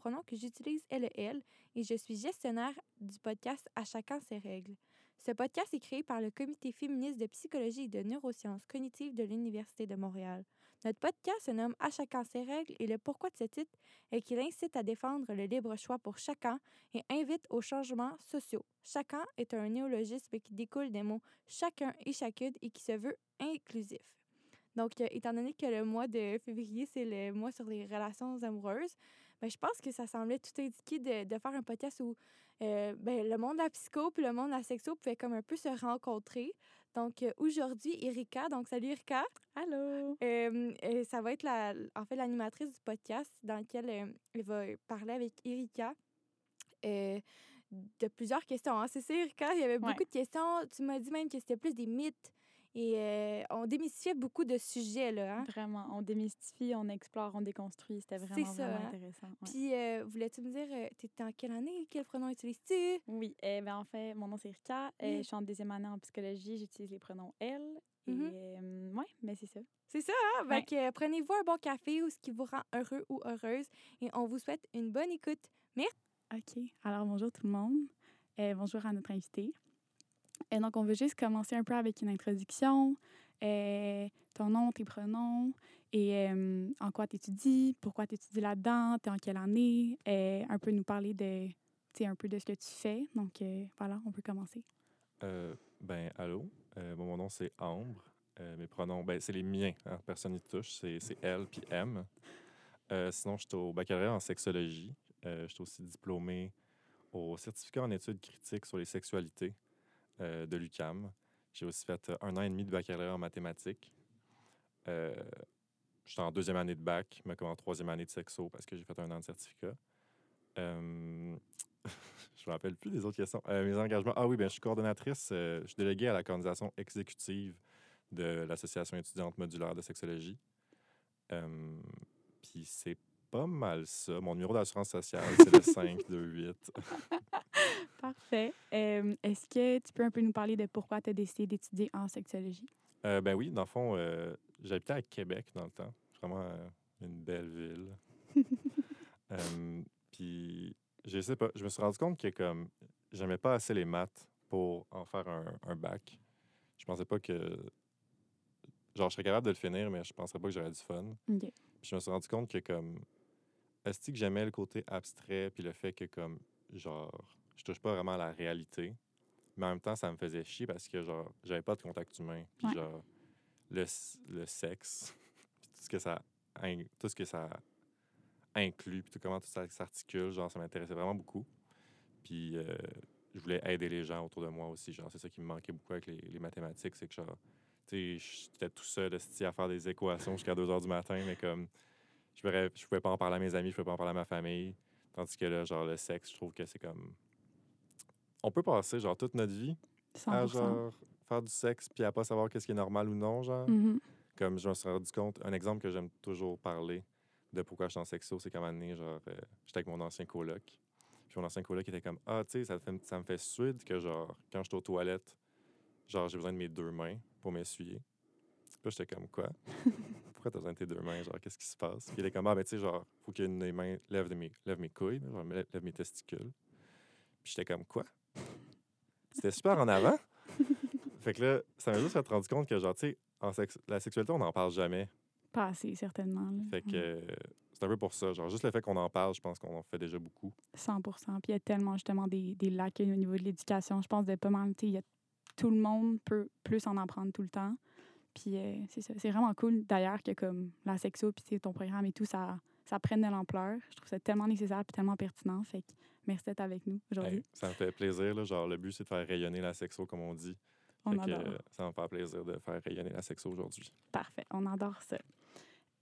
pronom que j'utilise est le elle, et je suis gestionnaire du podcast À chacun ses règles. Ce podcast est créé par le Comité féministe de psychologie et de neurosciences cognitives de l'Université de Montréal. Notre podcast se nomme À chacun ses règles et le pourquoi de ce titre est qu'il incite à défendre le libre choix pour chacun et invite aux changements sociaux. Chacun est un néologisme qui découle des mots chacun et chacune et qui se veut inclusif. Donc, euh, étant donné que le mois de février, c'est le mois sur les relations amoureuses, ben, je pense que ça semblait tout indiqué de, de faire un podcast où euh, ben, le monde de la psycho puis le monde de la sexo pouvaient comme un peu se rencontrer. Donc, euh, aujourd'hui, Erika, donc salut Erika. Allô? Euh, euh, ça va être la, en fait l'animatrice du podcast dans lequel elle va parler avec Erika de plusieurs questions. Hein. C'est ça, Erika? Il y avait Ouais. beaucoup de questions. Tu m'as dit même que c'était plus des mythes et euh, on démystifiait beaucoup de sujets, là. Hein? Vraiment, on démystifie, on explore, on déconstruit. C'était C'est vraiment, ça, vraiment hein. intéressant. ouais. Puis, euh, voulais-tu me dire, euh, t'étais en quelle année? Quel pronom utilises-tu? Oui, eh ben, en fait, mon nom c'est Rika. Oui. je suis en deuxième année en psychologie. J'utilise les pronoms elle. Et euh, ouais, mais c'est ça. C'est ça, hein? Fait Ouais. que, euh, prenez-vous un bon café ou ce qui vous rend heureux ou heureuse et on vous souhaite une bonne écoute. OK. Alors, bonjour tout le monde. Euh, bonjour à notre invité. Et donc, on veut juste commencer un peu avec une introduction. Euh, ton nom, tes pronoms, et euh, en quoi tu étudies, pourquoi tu étudies là-dedans, tu en quelle année, euh, un peu nous parler de, un peu de ce que tu fais. Donc, voilà, on peut commencer. Ben, allô? Bon, mon nom, c'est Ambre. Mes pronoms, ben, c'est les miens. hein, Personne n'y touche. C'est elle puis M. Sinon, je suis au baccalauréat en sexologie. Je suis aussi diplômé au certificat en études critiques sur les sexualités euh, de l'UCAM. J'ai aussi fait euh, un an et demi de baccalauréat en mathématiques. Euh, je suis en deuxième année de bac, mais comme en troisième année de sexo parce que j'ai fait un an de certificat. Euh, je me rappelle plus des autres questions. Euh, mes engagements. Ah oui, ben, je suis coordonnatrice, euh, je suis déléguée à la coordination exécutive de l'Association étudiante modulaire de sexologie. Puis c'est pas mal ça. Mon numéro d'assurance sociale, c'est le 528. Parfait. Euh, Est-ce que tu peux un peu nous parler de pourquoi tu as décidé d'étudier en sexologie? Euh, ben oui, dans le fond, euh, j'habitais à Québec dans le temps. Vraiment euh, une belle ville. Puis, je sais pas, je me suis rendu compte que comme j'aimais pas assez les maths pour en faire un, un bac. Je pensais pas que. Genre, je serais capable de le finir, mais je penserais pas que j'aurais du fun. Puis je me suis rendu compte que comme. Est-ce que j'aimais le côté abstrait, puis le fait que comme, genre, je touche pas vraiment à la réalité. Mais en même temps, ça me faisait chier parce que, genre, j'avais pas de contact humain. Puis, Ouais. genre, le, le sexe, puis tout ce que ça, tout ce que ça inclut, puis tout comment tout ça s'articule, genre, ça m'intéressait vraiment beaucoup. Puis, euh, je voulais aider les gens autour de moi aussi. Genre, c'est ça qui me manquait beaucoup avec les, les mathématiques, c'est que, genre, tu sais, j'étais tout seul à faire des équations jusqu'à 2 heures du matin, mais comme, je ne je pouvais pas en parler à mes amis, je pouvais pas en parler à ma famille. Tandis que là, genre, le sexe, je trouve que c'est comme. On peut passer, genre, toute notre vie 100 à, genre, faire du sexe, puis à pas savoir qu'est-ce qui est normal ou non, genre. Mhm. Comme je me suis rendu compte, un exemple que j'aime toujours parler de pourquoi je suis en sexo, c'est moment donné, genre, euh, j'étais avec mon ancien coloc. Puis mon ancien coloc était comme Ah, tu sais, ça, fait- ça me fait suer que, genre, quand je suis aux toilettes, genre, j'ai besoin de mes deux mains pour m'essuyer. Puis là, j'étais comme Quoi? Pourquoi t'as besoin de tes deux mains? Genre, qu'est-ce qui se passe Puis il était comme Ah, ben, tu sais, genre, faut qu'une des mains lève, de mes, lève mes couilles, genre, lève lève mes testicules. Puis j'étais comme Quoi? C'était super en avant. fait que là, ça m'a juste fait rendu compte que, genre, tu sais, en sex- la sexualité, on n'en parle jamais. Pas assez, certainement. là. Fait que euh, c'est un peu pour ça. Genre, juste le fait qu'on en parle, je pense qu'on en fait déjà beaucoup. 100 Puis il y a tellement justement des, des lacunes au niveau de l'éducation. Je pense de pas mal, tu sais, tout le monde peut plus en apprendre tout le temps. Puis euh, c'est ça. C'est vraiment cool d'ailleurs que comme la sexo puis ton programme et tout, ça, ça prenne de l'ampleur. Je trouve ça tellement nécessaire puis tellement pertinent. Fait que merci d'être avec nous aujourd'hui. Hey, ça me fait plaisir. Là, genre, le but, c'est de faire rayonner la sexo, comme on dit. On Fait que, adore. euh, ça me fait plaisir de faire rayonner la sexo aujourd'hui. Parfait. On adore ça.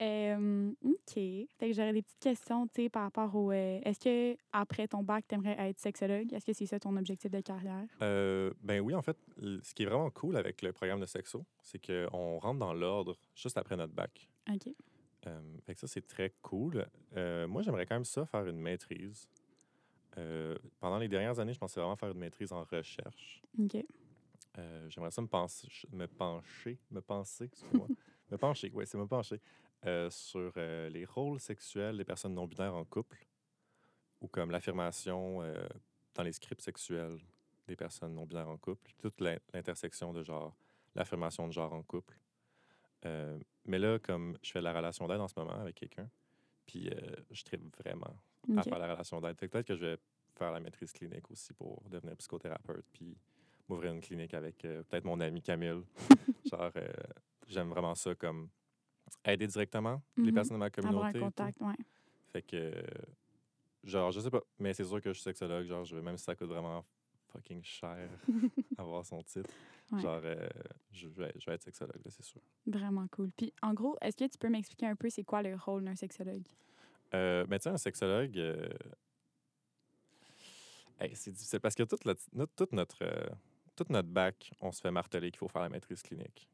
Euh, OK. Fait que j'aurais des petites questions, tu sais, par rapport au... euh, Est-ce que après ton bac, tu aimerais être sexologue? Est-ce que c'est ça ton objectif de carrière? Euh, ben oui, en fait, ce qui est vraiment cool avec le programme de sexo, c'est qu'on rentre dans l'ordre juste après notre bac. OK. Euh, fait que ça, c'est très cool. Euh, moi, j'aimerais quand même ça faire une maîtrise. Euh, pendant les dernières années, je pensais vraiment faire une maîtrise en recherche. OK. Euh, j'aimerais ça me, me pencher, me penser, excuse-moi, me pencher, oui, c'est me pencher sur les rôles sexuels des personnes non-binaires en couple ou comme l'affirmation dans les scripts sexuels des personnes non-binaires en couple, toute l'in- l'intersection de genre, l'affirmation de genre en couple. Euh, mais là, comme je fais de la relation d'aide en ce moment avec quelqu'un, puis euh, je tripe vraiment à Ok. faire la relation d'aide. Peut-être que je vais faire la maîtrise clinique aussi pour devenir psychothérapeute, puis m'ouvrir une clinique avec euh, peut-être mon ami Camille. genre, j'aime vraiment ça comme aider directement les Mhm. personnes de ma Avoir un communauté. et tout. contact, ouais. Fait que, genre, je sais pas, mais c'est sûr que je suis sexologue, genre, je veux, même si ça coûte vraiment fucking cher avoir son titre, Ouais. genre, euh, je, vais, je vais être sexologue, là, c'est sûr. Vraiment cool. Puis, en gros, est-ce que tu peux m'expliquer un peu c'est quoi le rôle d'un sexologue? Euh, mais tu sais, un sexologue, euh, hey, c'est difficile parce que toute, la- notre, toute notre, euh, toute notre bac, on se fait marteler qu'il faut faire la maîtrise clinique.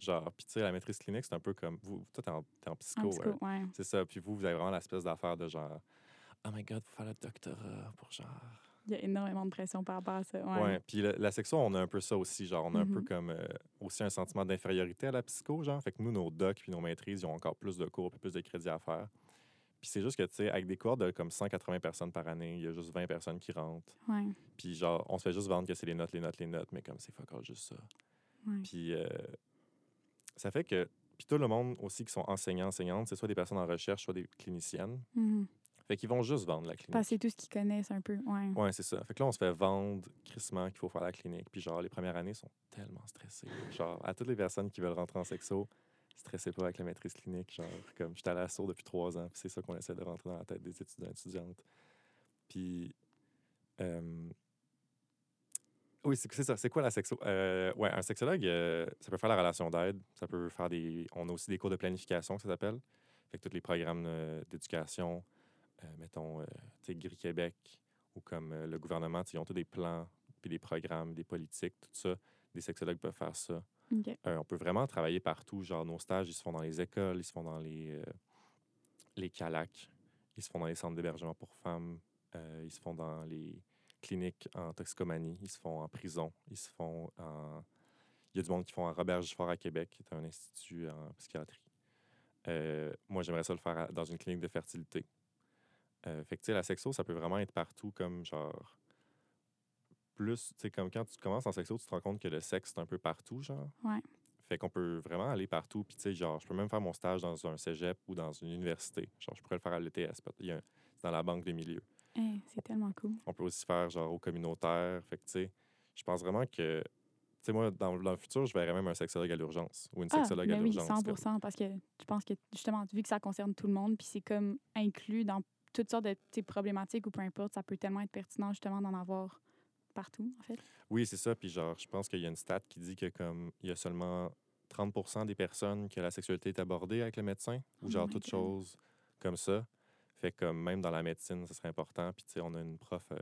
Genre, puis tu sais, la maîtrise clinique, c'est un peu comme vous, toi, t'es en, en psycho, En psycho, hein. ouais. c'est ça. Puis vous, vous avez vraiment l'espèce d'affaire de genre, oh my god, faut faire le doctorat pour genre. Il y a énormément de pression par rapport à ça. Ouais. Puis la, la sexo, on a un peu ça aussi. Genre, on a un peu Mhm. comme euh, aussi un sentiment d'infériorité à la psycho. Genre, fait que nous, nos docs puis nos maîtrises, ils ont encore plus de cours puis plus de crédits à faire. Puis c'est juste que, tu sais, avec des cours de comme 180 personnes par année, il y a juste 20 personnes qui rentrent. Ouais. Puis genre, on se fait juste vendre que c'est les notes, les notes, les notes, mais comme c'est fuck juste ça. Ouais. Puis euh, ça fait que. Puis tout le monde aussi qui sont enseignants, enseignantes, c'est soit des personnes en recherche, soit des cliniciennes. Mhm. Fait qu'ils vont juste vendre la clinique. Parce que c'est tout ce qu'ils connaissent un peu. Ouais. Ouais, c'est ça. Fait que là, on se fait vendre crissement qu'il faut faire la clinique. Puis genre, les premières années sont tellement stressées. Genre, à toutes les personnes qui veulent rentrer en sexo, stressez pas avec la maîtrise clinique. Genre, comme j'étais à l'assaut depuis trois ans, puis c'est ça qu'on essaie de rentrer dans la tête des étudiants et étudiantes. Puis, euh, oui, c'est ça. C'est quoi la sexo? Euh, ouais, un sexologue, euh, ça peut faire la relation d'aide. Ça peut faire des. On a aussi des cours de planification, ça s'appelle. Fait que tous les programmes euh, d'éducation, mettons, euh, tu sais, Gris Québec ou comme euh, le gouvernement, ils ont tous des plans, puis des programmes, des politiques, tout ça. Des sexologues peuvent faire ça. Euh, on peut vraiment travailler partout. Genre, nos stages, ils se font dans les écoles, ils se font dans les, euh, les CALAC, ils se font dans les centres d'hébergement pour femmes, euh, ils se font dans les cliniques en toxicomanie, ils se font en prison, ils se font en... Il y a du monde qui font en Robert Gifford à Québec, qui est un institut en psychiatrie. Euh, moi, j'aimerais ça le faire à- dans une clinique de fertilité. Euh, fait que, la sexo, ça peut vraiment être partout, comme genre... Plus, tu sais, comme quand tu commences en sexo, tu te rends compte que le sexe, c'est un peu partout, genre. Ouais. Fait qu'on peut vraiment aller partout. Puis, tu sais, genre, je peux même faire mon stage dans un cégep ou dans une université. Genre, je pourrais le faire à l'ETS. un- C'est dans la banque des milieux. C'est tellement cool. On peut aussi faire, genre, au communautaire. Fait que, tu sais, je pense vraiment que, tu sais, moi, dans, dans le futur, je verrais même un sexologue à l'urgence ou une Ah, sexologue à mais oui, l'urgence. 100 comme- parce que je pense que, justement, vu que ça concerne tout le monde, puis c'est comme inclus dans toutes sortes de problématiques ou peu importe, ça peut tellement être pertinent, justement, d'en avoir partout, en fait. Oui, c'est ça. Puis, genre, je pense qu'il y a une stat qui dit que, comme, il y a seulement 30 des personnes que la sexualité est abordée avec le médecin ou, Oh genre, toute God. chose comme ça. Fait que, comme, même dans la médecine, ça serait important. Puis, tu sais, on a une prof euh,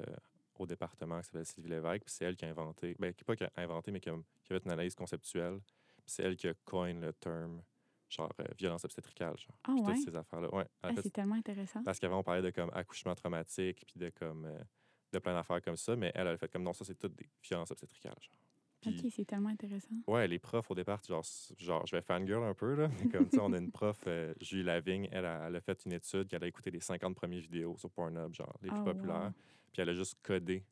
au département qui s'appelle Sylvie Lévesque. Puis, c'est elle qui a inventé, ben, qui pas qui a inventé, mais qui a, qui a fait une analyse conceptuelle. Puis, c'est elle qui a coin le terme, genre, euh, violence obstétricale, genre. Ah Puis, ouais? toutes ces affaires-là. Ouais. Ah, c'est tellement intéressant. parce qu'avant, on parlait de comme accouchement traumatique, puis de comme euh, de plein d'affaires comme ça, mais elle, elle a fait comme non, ça, c'est toutes des violences obstétricales. Genre. Puis, OK, c'est tellement intéressant. ouais, les profs, au départ, genre, genre je vais fangirl un peu, là, mais comme, tu sais, on a une prof, euh, Julie Lavigne, elle, a- elle a fait une étude, qu'elle a écouté les 50 premières vidéos sur Pornhub, genre, les plus Oh, populaires, wow. puis elle a juste codé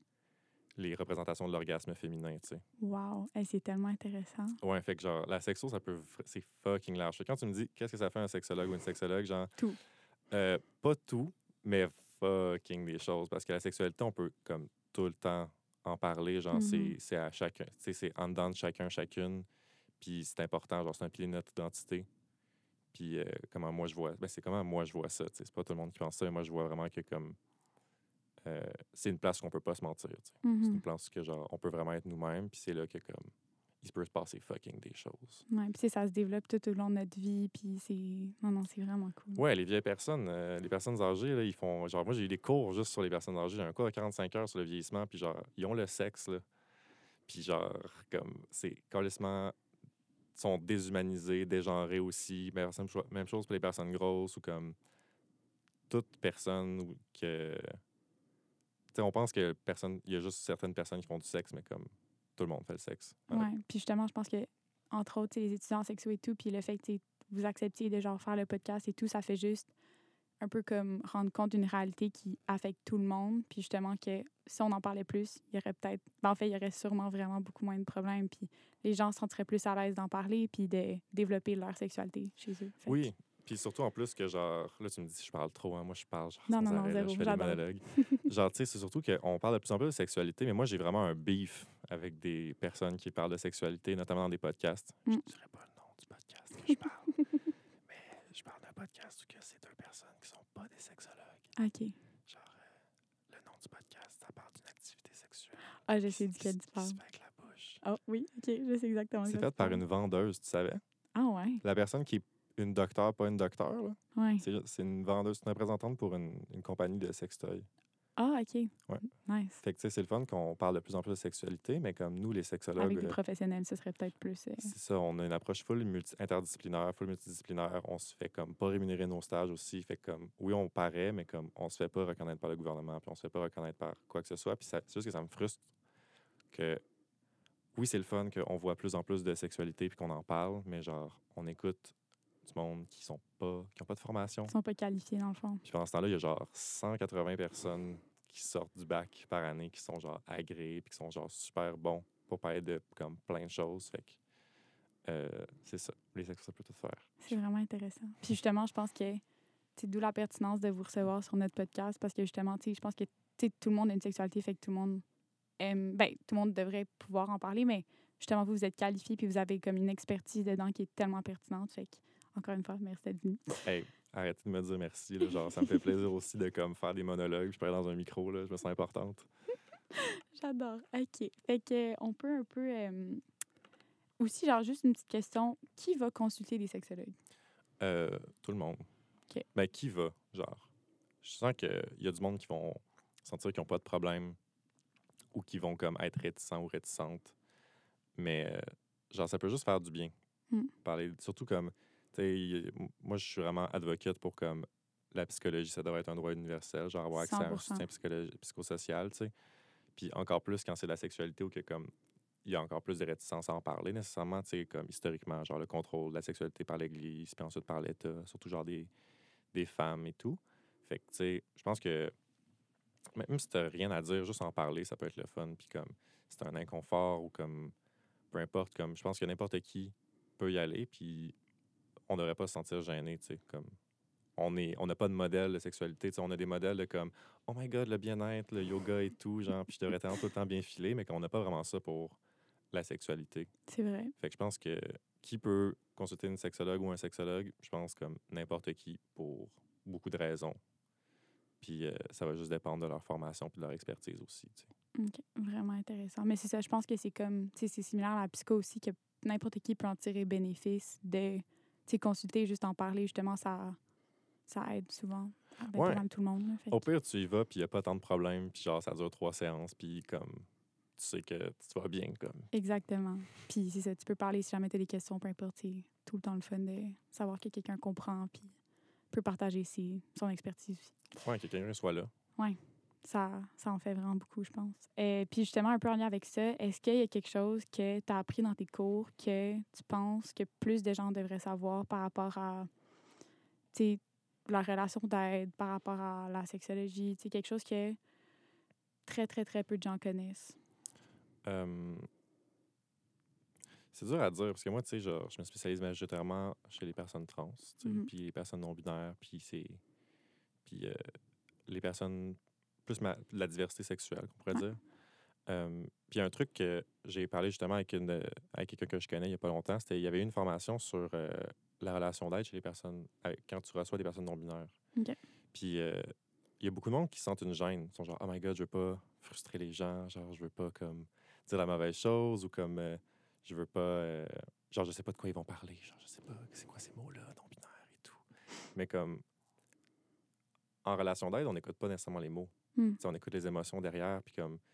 les représentations de l'orgasme féminin, tu sais. Wow, c'est tellement intéressant. Ouais, fait que genre, la sexo, ça peut. C'est fucking large. Quand tu me dis qu'est-ce que ça fait un sexologue ou une sexologue, genre. Tout. euh, pas tout, mais fucking des choses. Parce que la sexualité, on peut comme tout le temps en parler. Genre, c'est- Mhm. c'est à chacun. Tu sais, c'est en dedans de chacun, chacune. Puis c'est important. Genre, c'est un pilier de notre identité. Puis euh, comment moi je vois. Ben, c'est comment moi je vois ça. tu sais. C'est pas tout le monde qui pense ça. Mais moi, je vois vraiment que comme. Euh, c'est une place qu'on peut pas se mentir. tu sais. C'est Mhm. une place que genre on peut vraiment être nous-mêmes. Puis c'est là que comme. Il se peut se passer fucking des choses. Ouais, puis ça se développe tout au long de notre vie, puis c'est... Non, non, c'est vraiment cool. Ouais, les vieilles personnes, euh, les personnes âgées, là, ils font. Genre, moi, j'ai eu des cours juste sur les personnes âgées. J'ai un cours de 45 heures sur le vieillissement, puis genre, ils ont le sexe, là. Puis genre, comme, c'est complètement. Sont déshumanisés, dégenrés aussi. Même, même chose pour les personnes grosses ou comme. Toute personne ou que. On pense que personne. Il y a juste certaines personnes qui font du sexe, mais comme tout le monde fait le sexe. Ouais. Puis justement, je pense que, entre autres, les étudiants sexo et tout, puis le fait que vous acceptiez de genre faire le podcast et tout, ça fait juste un peu comme rendre compte d'une réalité qui affecte tout le monde. Puis justement que si on en parlait plus, il y aurait peut-être... ben, en fait, il y aurait sûrement vraiment beaucoup moins de problèmes. Puis les gens se sentiraient plus à l'aise d'en parler puis de développer leur sexualité chez eux. Fait Oui. Puis surtout en plus que genre, là tu me dis si je parle trop, hein, moi je parle genre Non, non, non, arrêt, là, zéro, je fais des monologues. genre tu sais, c'est surtout qu'on parle de plus en plus de sexualité, mais moi j'ai vraiment un beef avec des personnes qui parlent de sexualité, notamment dans des podcasts. Je Mm. ne dirais pas le nom du podcast que je parle, mais je parle d'un podcast où c'est deux personnes qui sont pas des sexologues. OK. Genre, euh, le nom du podcast, ça parle d'une activité sexuelle. Ah, je sais duquel tu parles. avec la bouche. Oh, oui, OK, je sais exactement. C'est fait par une vendeuse, tu savais? Ah, ouais. La personne qui est une docteur, pas une docteur. Ouais. C'est une vendeuse, c'est une représentante pour une, une compagnie de sextoy. Ah, OK. Ouais. Nice. Fait que, c'est le fun qu'on parle de plus en plus de sexualité, mais comme nous, les sexologues, Avec des euh, professionnels, ce serait peut-être plus. euh, c'est ça, on a une approche full multi interdisciplinaire, full multidisciplinaire. On se fait comme pas rémunérer nos stages aussi. Fait que, comme, oui, on paraît, mais comme on se fait pas reconnaître par le gouvernement, puis on se fait pas reconnaître par quoi que ce soit. Puis c'est juste que ça me frustre que, oui, c'est le fun qu'on voit plus en plus de sexualité puis qu'on en parle, mais genre, on écoute du monde qui sont pas, qui ont pas de formation. Ils sont pas qualifiés, dans le fond. Puis pendant ce temps-là, il y a genre 180 personnes qui sortent du bac par année, qui sont genre agréés, puis qui sont genre super bons pour parler de comme plein de choses. Fait que euh, c'est ça. Les sexes, ça peut tout faire. C'est vraiment intéressant. Puis justement, je pense que c'est d'où la pertinence de vous recevoir sur notre podcast parce que justement, tu sais, je pense que tout le monde a une sexualité, fait que tout le monde aime. Ben, tout le monde devrait pouvoir en parler, mais justement, vous, vous êtes qualifié puis vous avez comme une expertise dedans qui est tellement pertinente. Fait que, encore une fois, merci d'être venu. Hey, arrêtez de me dire merci. là. genre, ça me fait plaisir aussi de comme faire des monologues. Je parle dans un micro, là, je me sens importante. J'adore. OK. Fait que, on peut un peu. euh, Aussi, genre, juste une petite question. Qui va consulter des sexologues? Euh, tout le monde. OK. Ben, qui va, genre? Je sens qu'il y a du monde qui vont sentir qu'ils n'ont pas de problème ou qui vont comme être réticents ou réticentes. Mais, euh, genre, ça peut juste faire du bien. Mm. Parler, surtout comme, moi, je suis vraiment advocate pour comme la psychologie, ça devrait être un droit universel, genre avoir accès à un 100%. soutien psychosocial, tu sais. Puis encore plus quand c'est la sexualité ou que comme il y a encore plus de réticence à en parler nécessairement, tu sais, comme historiquement, genre le contrôle de la sexualité par l'Église, puis ensuite par l'État, surtout genre des, des femmes et tout. Fait que, tu sais, je pense que même si t'as rien à dire, juste en parler, ça peut être le fun. Puis comme, t'as un inconfort ou comme, peu importe, comme, je pense que n'importe qui peut y aller, puis on devrait pas se sentir gêné, tu sais, comme, on est on n'a pas de modèle de sexualité, tu sais, on a des modèles de comme, oh my god, le bien-être, le yoga et tout, genre, puis je devrais tellement tout le temps bien filer, mais qu'on n'a pas vraiment ça pour la sexualité. C'est vrai. Fait que je pense que qui peut consulter une sexologue ou un sexologue, je pense comme n'importe qui pour beaucoup de raisons. Puis euh, ça va juste dépendre de leur formation puis de leur expertise aussi. tu sais. OK. Vraiment intéressant. Mais c'est ça, je pense que c'est comme, c'est similaire à la psycho aussi, que n'importe qui peut en tirer bénéfice de, sais, consulter, juste en parler, justement, ça, ça aide souvent. ben, Ouais. tout le monde. là. Fait Au pire, tu y vas puis il n'y a pas tant de problèmes puis genre ça dure trois séances puis comme tu sais que tu vas bien comme. Exactement. Puis c'est ça, tu peux parler si jamais tu as des questions, peu importe. C'est tout le temps le fun de savoir que quelqu'un comprend puis peut partager ses, son expertise aussi. Ouais, que quelqu'un soit là. Ça, ça en fait vraiment beaucoup, je pense. Et puis justement, un peu en lien avec ça, est-ce qu'il y a quelque chose que tu as appris dans tes cours que tu penses que plus de gens devraient savoir par rapport à la relation d'aide, par rapport à la sexologie, quelque chose que très, très, très peu de gens connaissent? Euh, c'est dur à dire parce que moi, tu sais, genre, je me spécialise majoritairement chez les personnes trans, Mhm. puis les personnes non binaires, puis c'est, puis euh, les personnes plus ma- la diversité sexuelle, qu'on pourrait Ouais. dire. Euh, puis un truc que j'ai parlé justement avec une avec quelqu'un que je connais il y a pas longtemps, c'était il y avait une formation sur euh, la relation d'aide chez les personnes avec- quand tu reçois des personnes non binaires. Puis euh, il y a beaucoup de monde qui sentent une gêne, ils sont genre oh my god, je veux pas frustrer les gens, genre je veux pas comme dire la mauvaise chose ou comme euh, je veux pas genre je sais pas de quoi ils vont parler, genre je sais pas c'est quoi ces mots là non binaire et tout. Mais comme en relation d'aide, on n'écoute pas nécessairement les mots. Sais, on écoute les émotions derrière puis comme tu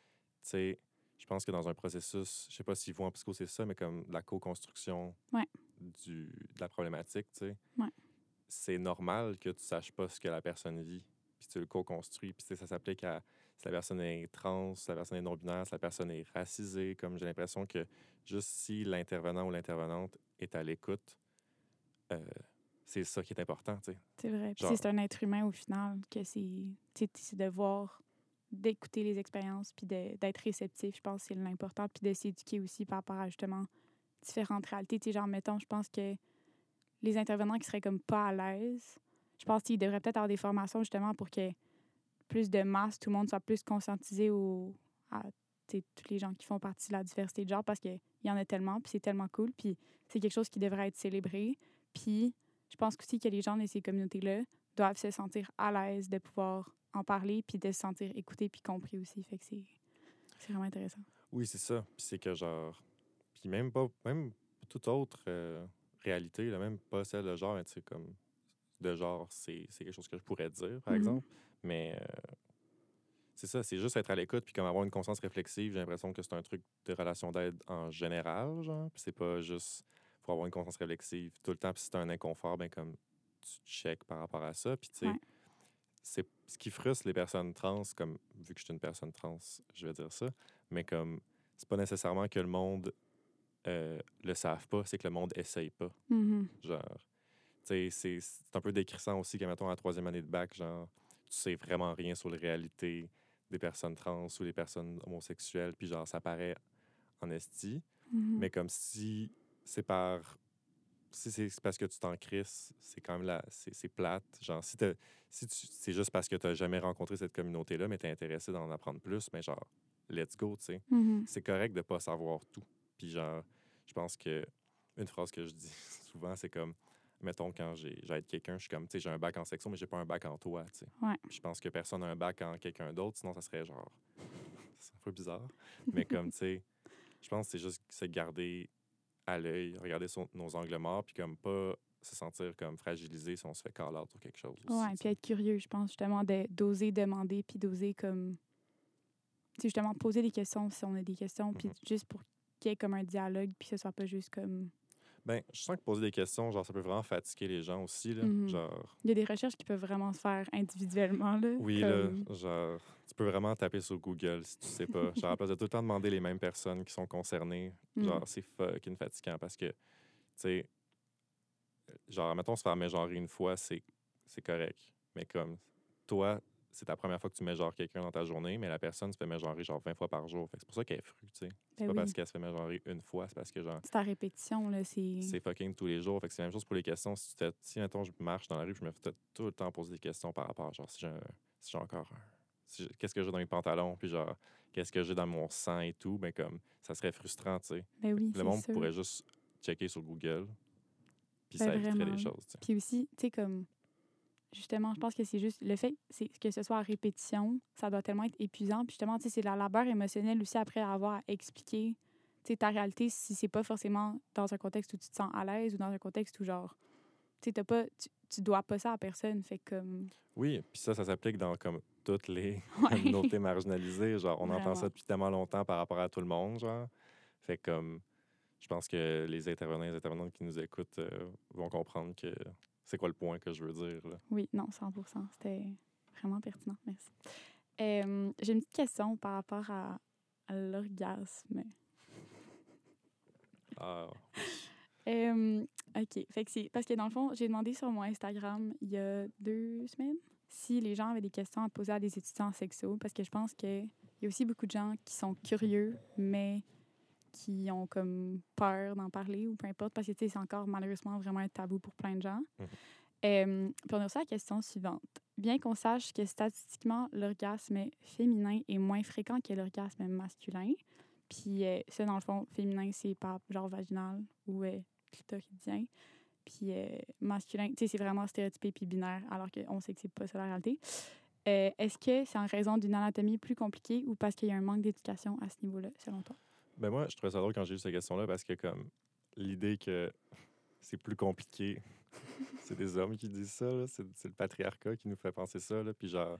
sais je pense que dans un processus, je sais pas si vous en psycho c'est ça mais comme la co-construction Ouais. du de la problématique, tu sais. Ouais. C'est normal que tu saches pas ce que la personne vit puis tu le co-construis. Puis ça s'applique à si la personne est trans, si la personne est non-binaire, si la personne est racisée. Comme j'ai l'impression que juste si l'intervenant ou l'intervenante est à l'écoute, euh, c'est ça qui est important, tu sais. C'est vrai. Puis c'est un être humain au final que c'est de voir, d'écouter les expériences puis d'être réceptif. Je pense que c'est l'important. Puis de s'éduquer aussi par rapport à justement différentes réalités. Tu sais, genre, mettons, je pense que les intervenants qui seraient comme pas à l'aise, je pense qu'ils devraient peut-être avoir des formations justement pour que plus de masse, tout le monde soit plus conscientisé au, à tous les gens qui font partie de la diversité de genre parce qu'il y en a tellement, puis c'est tellement cool, puis c'est quelque chose qui devrait être célébré. Puis je pense aussi que les gens de ces communautés-là doivent se sentir à l'aise de pouvoir en parler, puis de se sentir écoutés puis compris aussi. Fait que c'est c'est vraiment intéressant. Oui, c'est ça. Puis c'est que genre. Puis même pas. Même toute autre euh, réalité, là, même pas celle de genre, tu sais, comme. De genre, c'est c'est quelque chose que je pourrais dire, par Mhm. exemple. Mais. euh, c'est ça, c'est juste être à l'écoute puis comme avoir une conscience réflexive. J'ai l'impression que c'est un truc de relation d'aide en général, genre. Puis c'est pas juste. Faut avoir une conscience réflexive tout le temps. Puis si t'as un inconfort, ben comme tu check par rapport à ça. Puis tu sais, Ouais. c'est ce qui frustre les personnes trans, comme vu que je suis une personne trans, je vais dire ça, mais comme c'est pas nécessairement que le monde euh, le savent pas, c'est que le monde essaye pas. Mhm. Genre, tu sais, c'est un peu décrissant aussi que, mettons, à la troisième année de bac, genre, tu sais vraiment rien sur la réalité des personnes trans ou des personnes homosexuelles, puis genre, ça paraît en esti, Mhm. mais comme si c'est par. Si c'est parce que tu t'en crisses, c'est quand même là, c'est plate. Genre, si, si tu- c'est juste parce que tu n'as jamais rencontré cette communauté-là, mais tu es intéressé d'en apprendre plus, mais genre, let's go, tu sais Mhm. c'est correct de pas savoir tout. Puis genre, je pense que une phrase que je dis souvent, c'est comme, mettons, quand j'ai j'aide quelqu'un, je suis comme, tu sais, j'ai un bac en section, mais j'ai pas un bac en toi, tu sais. Ouais. Je pense que personne n'a un bac en quelqu'un d'autre, sinon ça serait genre, c'est un peu bizarre. Mais comme, tu sais, je pense que c'est juste se garder à l'œil, regarder son- nos angles morts, puis comme pas se sentir comme fragilisé si on se fait call out ou quelque chose. tu puis être curieux, je pense, justement, de- d'oser demander, puis d'oser comme. Tu justement, poser des questions si on a des questions, puis Mhm. juste pour qu'il y ait comme un dialogue, puis que ce soit pas juste comme. Ben, je sens que poser des questions, genre, ça peut vraiment fatiguer les gens aussi, là. Mhm. Genre, Il y a des recherches qui peuvent vraiment se faire individuellement, là. Oui, comme- là, genre, tu peux vraiment taper sur Google si tu sais pas. Genre, à place de tout le temps demander les mêmes personnes qui sont concernées, Mm. genre, c'est fucking fatigant parce que, tu sais, genre, mettons, se faire mégenrer une fois, c'est c'est correct. Mais comme, toi, c'est ta première fois que tu mégenres quelqu'un dans ta journée, mais la personne se fait mégenrer genre 20 fois par jour. Fait que c'est pour ça qu'elle est frue, tu sais. C'est Ben pas oui. parce qu'elle se fait mégenrer une fois, c'est parce que, genre, C'est à répétition, là. C'est. c'est fucking tous les jours. Fait que c'est la même chose pour les questions. Si, tu si mettons, je marche dans la rue, je me fais tout le temps poser des questions par rapport, genre, si j'ai un- si j'ai encore un. si Qu'est-ce que j'ai dans mes pantalons, puis genre, qu'est-ce que j'ai dans mon sang et tout, ben comme, ça serait frustrant, tu sais. Ben oui, Le monde sûr. pourrait juste checker sur Google, puis Ben ça éviterait les choses, tu sais. Puis aussi, tu sais, comme. Justement, je pense que c'est juste le fait que ce soit à répétition, ça doit tellement être épuisant. Puis justement, c'est la labeur émotionnelle aussi après avoir sais, ta réalité si c'est pas forcément dans un contexte où tu te sens à l'aise ou dans un contexte où, genre, t'as pas, tu, tu dois pas ça à personne. Fait comme. Oui, puis ça, ça s'applique dans comme toutes les communautés marginalisées. Genre, on entend ça depuis tellement longtemps par rapport à tout le monde, genre. Fait que, comme, je pense que les intervenants et les intervenantes qui nous écoutent euh, vont comprendre que c'est quoi le point que je veux dire, là? Oui, non, 100% C'était vraiment pertinent. Merci. Euh, J'ai une petite question par rapport à, à l'orgasme. Ah, Euh, OK. Fait que c'est parce que dans le fond, j'ai demandé sur mon Instagram il y a deux semaines si les gens avaient des questions à poser à des étudiants en sexo parce que je pense qu'il y a aussi beaucoup de gens qui sont curieux mais qui ont comme peur d'en parler ou peu importe parce que c'est encore malheureusement vraiment un tabou pour plein de gens. Euh, puis on a reçu la question suivante. Bien qu'on sache que statistiquement, l'orgasme féminin est moins fréquent que l'orgasme masculin, puis euh, ça, dans le fond, féminin, c'est par genre vaginal ou euh, clitoridien. Puis euh, masculin, tu sais, c'est vraiment stéréotypé puis binaire, alors qu'on sait que c'est pas ça la réalité. Euh, Est-ce que c'est en raison d'une anatomie plus compliquée ou parce qu'il y a un manque d'éducation à ce niveau-là, selon toi? Ben moi, je trouvais ça drôle quand j'ai eu cette question-là parce que comme l'idée que c'est plus compliqué, c'est des hommes qui disent ça, là. c'est c'est le patriarcat qui nous fait penser ça. Là. Puis genre,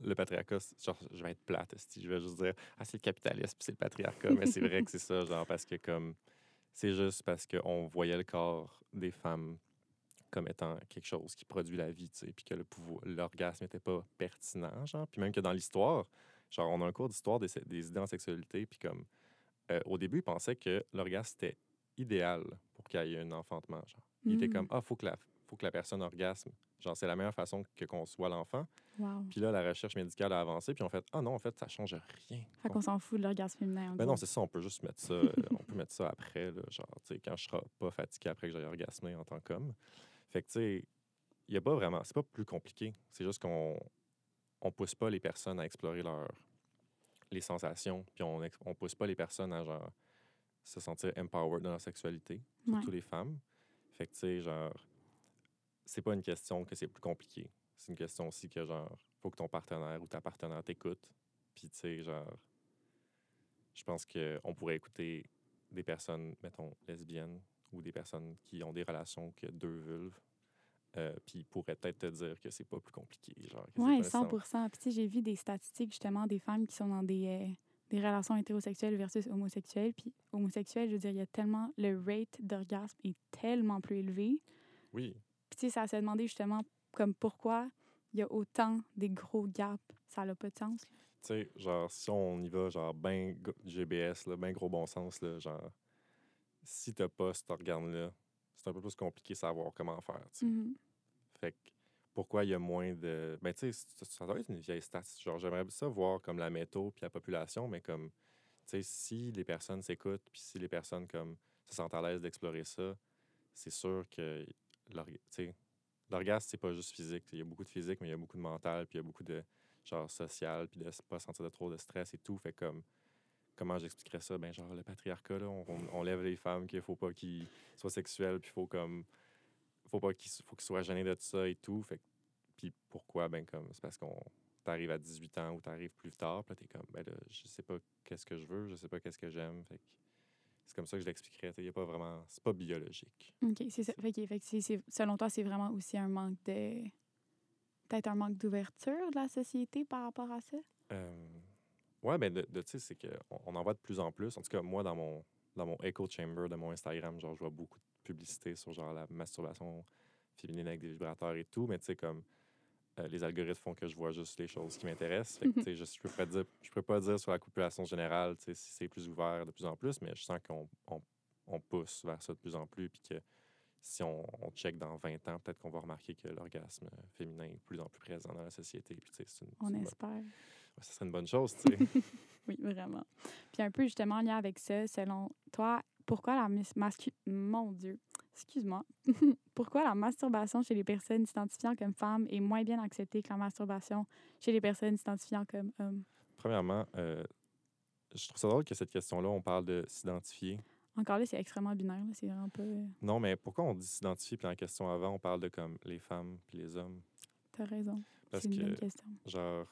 le patriarcat, genre, je vais être plate, je vais juste dire, ah, c'est le capitalisme, puis c'est le patriarcat. Mais c'est vrai que c'est ça, genre, parce que comme, c'est juste parce qu'on voyait le corps des femmes comme étant quelque chose qui produit la vie, tu sais, puis que le pouvoir, l'orgasme n'était pas pertinent, genre. Puis même que dans l'histoire, genre, on a un cours d'histoire des, des idées en sexualité, puis comme, euh, au début, ils pensaient que l'orgasme était idéal pour qu'il y ait un enfantement, genre. Il était Mm. comme, ah, faut que la, faut que la personne orgasme. Genre, c'est la meilleure façon que qu'on soit l'enfant. Wow. Puis là, la recherche médicale a avancé, puis on fait, ah non, en fait, ça change rien. Fait qu'on s'en fout de l'orgasme féminin. en Ben non, c'est ça, on peut juste mettre ça, on peut mettre ça après, là, genre, tu sais, quand je serai pas fatigué après que j'aille orgasmer en tant qu'homme. Fait que, tu sais, il y a pas vraiment, c'est pas plus compliqué. C'est juste qu'on on pousse pas les personnes à explorer leur, les sensations, puis on, on pousse pas les personnes à, genre, se sentir empowered dans leur sexualité, surtout Ouais. les femmes. Fait que, tu sais, genre, c'est pas une question que c'est plus compliqué. C'est une question aussi que, genre, faut que ton partenaire ou ta partenaire t'écoute. Puis, tu sais, genre, je pense qu'on pourrait écouter des personnes, mettons, lesbiennes ou des personnes qui ont des relations que deux vulves. Euh, puis ils pourraient peut-être te dire que c'est pas plus compliqué. Oui, pas 100 nécessairement- Puis, j'ai vu des statistiques, justement, des femmes qui sont dans des, euh, des relations hétérosexuelles versus homosexuelles. Puis, homosexuelles, je veux dire, il y a tellement. Le rate d'orgasme est tellement plus élevé. Oui, Puis, tu sais, ça s'est demandé, justement, comme pourquoi il y a autant des gros gaps. Ça n'a pas de sens. tu sais, genre, si on y va, genre, ben GBS, là, ben gros bon sens, là, genre, si t'as pas cet organe-là, c'est un peu plus compliqué de savoir comment faire. Mhm. Fait que pourquoi il y a moins de. Ben, tu sais, ça, doit être une vieille stat. Genre, j'aimerais ça voir comme la métaux puis la population, mais comme, tu sais, si les personnes s'écoutent puis si les personnes, comme, se sentent à l'aise d'explorer ça, c'est sûr que, l'orgasme, c'est pas juste physique. Il y a beaucoup de physique, mais il y a beaucoup de mental puis il y a beaucoup de, genre, social puis de pas sentir de trop de stress et tout. Fait comme, comment j'expliquerais ça? Ben, genre, le patriarcat, là, on, on- on lève les femmes qu'il faut pas qu'ils soient sexuels puis il faut comme faut pas qu'ils soient gênés de ça et tout. Fait puis pourquoi? Ben comme c'est parce qu'on t'arrives à 18 ans ou t'arrives plus tard, puis là, t'es comme ben là, je sais pas qu'est-ce que je veux, je sais pas qu'est-ce que j'aime. Fait que c'est comme ça que je l'expliquerais. Il y a pas vraiment. C'est pas biologique. OK, c'est ça. Fait que, fait que c'est- c'est- selon toi, c'est vraiment aussi un manque de. Peut-être un manque d'ouverture de la société par rapport à ça? Euh, ouais, ben de, de- tu sais, c'est qu'on on en voit de plus en plus. En tout cas, moi, dans mon dans mon echo chamber de mon Instagram, genre, je vois beaucoup de publicité sur genre la masturbation féminine avec des vibrateurs et tout, mais tu sais, comme euh, les algorithmes font que je vois juste les choses qui m'intéressent. Fait que, tu sais, je, je peux pas dire, je peux pas dire sur la population générale, tu sais, si c'est plus ouvert de plus en plus, mais je sens qu'on on, on pousse vers ça de plus en plus, puis que si on, on check dans 20 ans, peut-être qu'on va remarquer que l'orgasme féminin est de plus en plus présent dans la société. Puis, tu sais, c'est une- On bonne- espère. Ça serait une bonne chose, tu sais. Oui, vraiment. Puis un peu justement en lien avec ça, selon toi, pourquoi la mascu... Mon Dieu, excuse-moi. pourquoi la masturbation chez les personnes s'identifiant comme femmes est moins bien acceptée que la masturbation chez les personnes s'identifiant comme hommes? Premièrement, euh, je trouve ça drôle que cette question-là, on parle de s'identifier. Encore là, c'est extrêmement binaire. là, C'est vraiment pas... euh, Non, mais pourquoi on dit s'identifier, puis en question avant, on parle de comme les femmes puis les hommes? T'as raison. Parce C'est une bonne que, question. genre,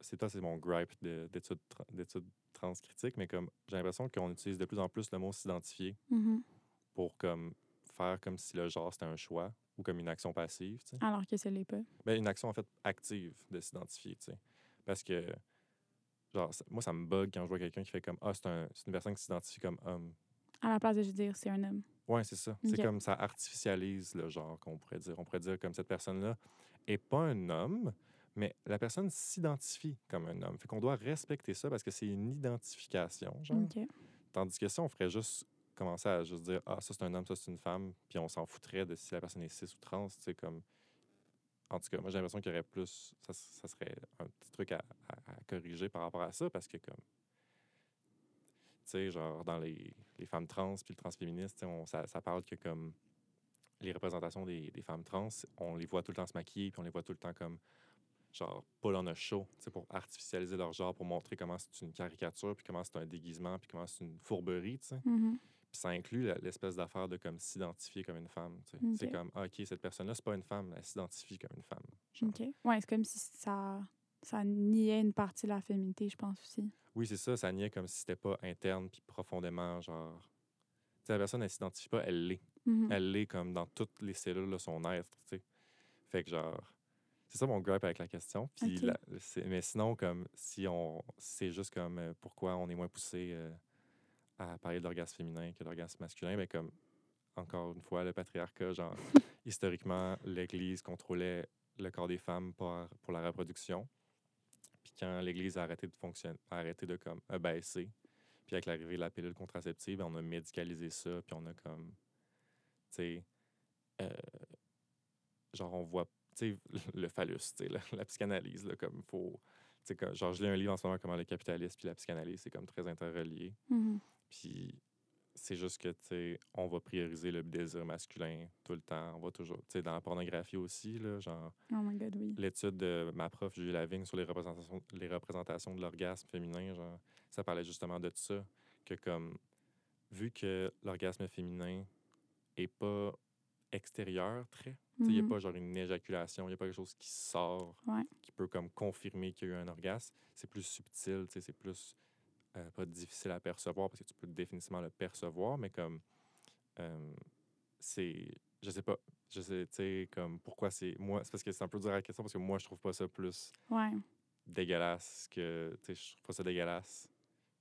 c'est toi, c'est mon gripe de- d'études tra- d'études transcritiques, mais comme j'ai l'impression qu'on utilise de plus en plus le mot s'identifier Mhm. pour comme faire comme si le genre c'était un choix ou comme une action passive. Alors que ce l'est pas. Ben, une action en fait active de s'identifier, tu sais. Parce que, genre, ça- moi, ça me bug quand je vois quelqu'un qui fait comme Ah, c'est un, une personne qui s'identifie comme homme. À la place de juste dire c'est un homme. Ouais, c'est ça. C'est comme ça artificialise le genre qu'on pourrait dire. On pourrait dire comme cette personne-là est pas un homme, mais la personne s'identifie comme un homme. Fait qu'on doit respecter ça parce que c'est une identification, genre. Tandis que si on ferait juste commencer à juste dire Ah, ça c'est un homme, ça c'est une femme, puis on s'en foutrait de si la personne est cis ou trans, tu sais, comme. En tout cas, moi j'ai l'impression qu'il y aurait plus. Ça, ça serait un petit truc à, à- à corriger par rapport à ça parce que, comme. Tu sais, genre, dans les, les femmes trans puis le transféministe, on- ça, ça parle que, comme. Les représentations des, des femmes trans, on les voit tout le temps se maquiller, puis on les voit tout le temps comme. Genre, pas on a show, tu sais, pour artificialiser leur genre, pour montrer comment c'est une caricature, puis comment c'est un déguisement, puis comment c'est une fourberie, tu sais. Mhm. Puis ça inclut l'espèce d'affaire de comme s'identifier comme une femme. tu sais. Ok. C'est comme, ah, OK, cette personne-là, c'est pas une femme, elle s'identifie comme une femme. genre. OK. Ouais, c'est comme si ça, ça niait une partie de la féminité, je pense aussi. Oui, c'est ça, ça niait comme si c'était pas interne puis profondément, genre. Tu sais, la personne, elle s'identifie pas, elle l'est. Mhm. Elle l'est comme dans toutes les cellules de son être, tu sais. Fait que genre. C'est ça mon gripe avec la question. Puis la- mais sinon, comme si on. C'est juste comme euh, pourquoi on est moins poussé euh, à parler de l'orgasme féminin que de l'orgasme masculin, mais comme encore une fois, le patriarcat, genre historiquement, l'Église contrôlait le corps des femmes pour, pour la reproduction. Puis quand l'Église a arrêté de fonctionner, a arrêté de comme abaisser, puis avec l'arrivée de la pilule contraceptive, on a médicalisé ça, puis on a comme, tu sais, euh, genre, on voit, le phallus, tu sais, la, la psychanalyse, là, comme faut. Tu sais, comme- genre, je lis un livre en ce moment, comment le capitalisme puis la psychanalyse, c'est comme très interrelié. Mhm. Puis c'est juste que, tu sais, on va prioriser le désir masculin tout le temps. On va toujours, tu sais, dans la pornographie aussi, là, genre, Oh my god, oui. l'étude de ma prof, Julie Lavigne, sur les représentations, les représentations de l'orgasme féminin, genre, ça parlait justement de ça. Que comme, vu que l'orgasme féminin est pas extérieur, très, il n'y a Mhm. pas genre une éjaculation, il n'y a pas quelque chose qui sort, Ouais. qui peut comme confirmer qu'il y a eu un orgasme. C'est plus subtil, c'est plus euh, pas difficile à percevoir parce que tu peux définitivement le percevoir, mais comme euh, c'est, je sais pas, je sais, tu sais, comme pourquoi c'est moi, c'est parce que c'est un peu dur à la question parce que moi je trouve pas ça plus Ouais, dégueulasse que, tu sais, je trouve pas ça dégueulasse,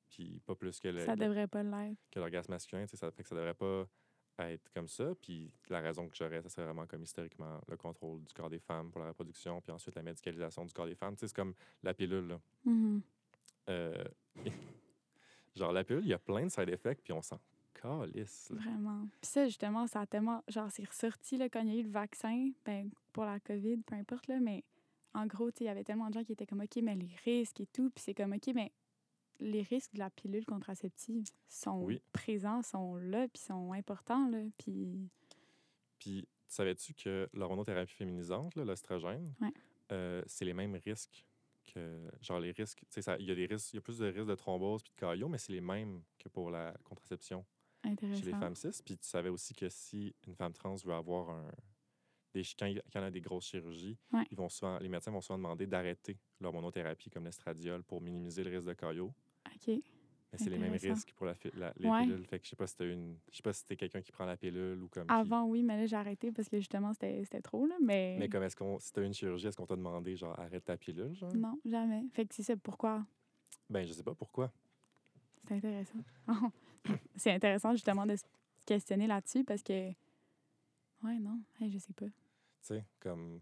puis pas plus que le, ça devrait pas l'être. que l'orgasme masculin, tu sais, ça fait que ça devrait pas être comme ça. Puis la raison que j'aurais, ça serait vraiment comme historiquement le contrôle du corps des femmes pour la reproduction, puis ensuite la médicalisation du corps des femmes. Tu sais, c'est comme la pilule, là. Mhm. Euh, genre, la pilule, il y a plein de side effects, puis on s'en calisse. là. Vraiment. Puis ça, justement, ça a tellement. Genre, c'est ressorti là, quand il y a eu le vaccin, ben, pour la COVID, peu importe, là, mais en gros, il y avait tellement de gens qui étaient comme, OK, mais les risques et tout. Puis c'est comme, OK, mais les risques de la pilule contraceptive sont Oui. présents, sont là, puis sont importants, là. Puis. Puis, savais-tu que l'hormonothérapie féminisante, Ouais. euh, c'est les mêmes risques que. Genre, les risques. Tu sais, ça- il y a des risques, il y a plus de risques de thrombose puis de caillot, mais c'est les mêmes que pour la contraception. Chez les femmes cis. Puis tu savais aussi que si une femme trans veut avoir un. Des, quand il y a des grosses chirurgies, Ouais. ils vont souvent, les médecins vont souvent demander d'arrêter l'hormonothérapie comme l'estradiol pour minimiser le risque de caillot. OK. Mais c'est les mêmes risques pour la, la- les Ouais. pilules. Fait que je sais pas si t'as une. Je sais pas si t'es quelqu'un qui prend la pilule ou comme. qui- Avant, oui, mais là, j'ai arrêté parce que justement, c'était c'était trop, là. Mais. Mais comme est-ce qu'on. Si t'as une chirurgie, est-ce qu'on t'a demandé genre arrête ta pilule, genre? Non, jamais. Fait que c'est ça. Pourquoi? Ben je sais pas pourquoi. C'est intéressant. c'est intéressant, justement, de se questionner là-dessus parce que. Ouais, non, hey, je sais pas. Tu sais, comme.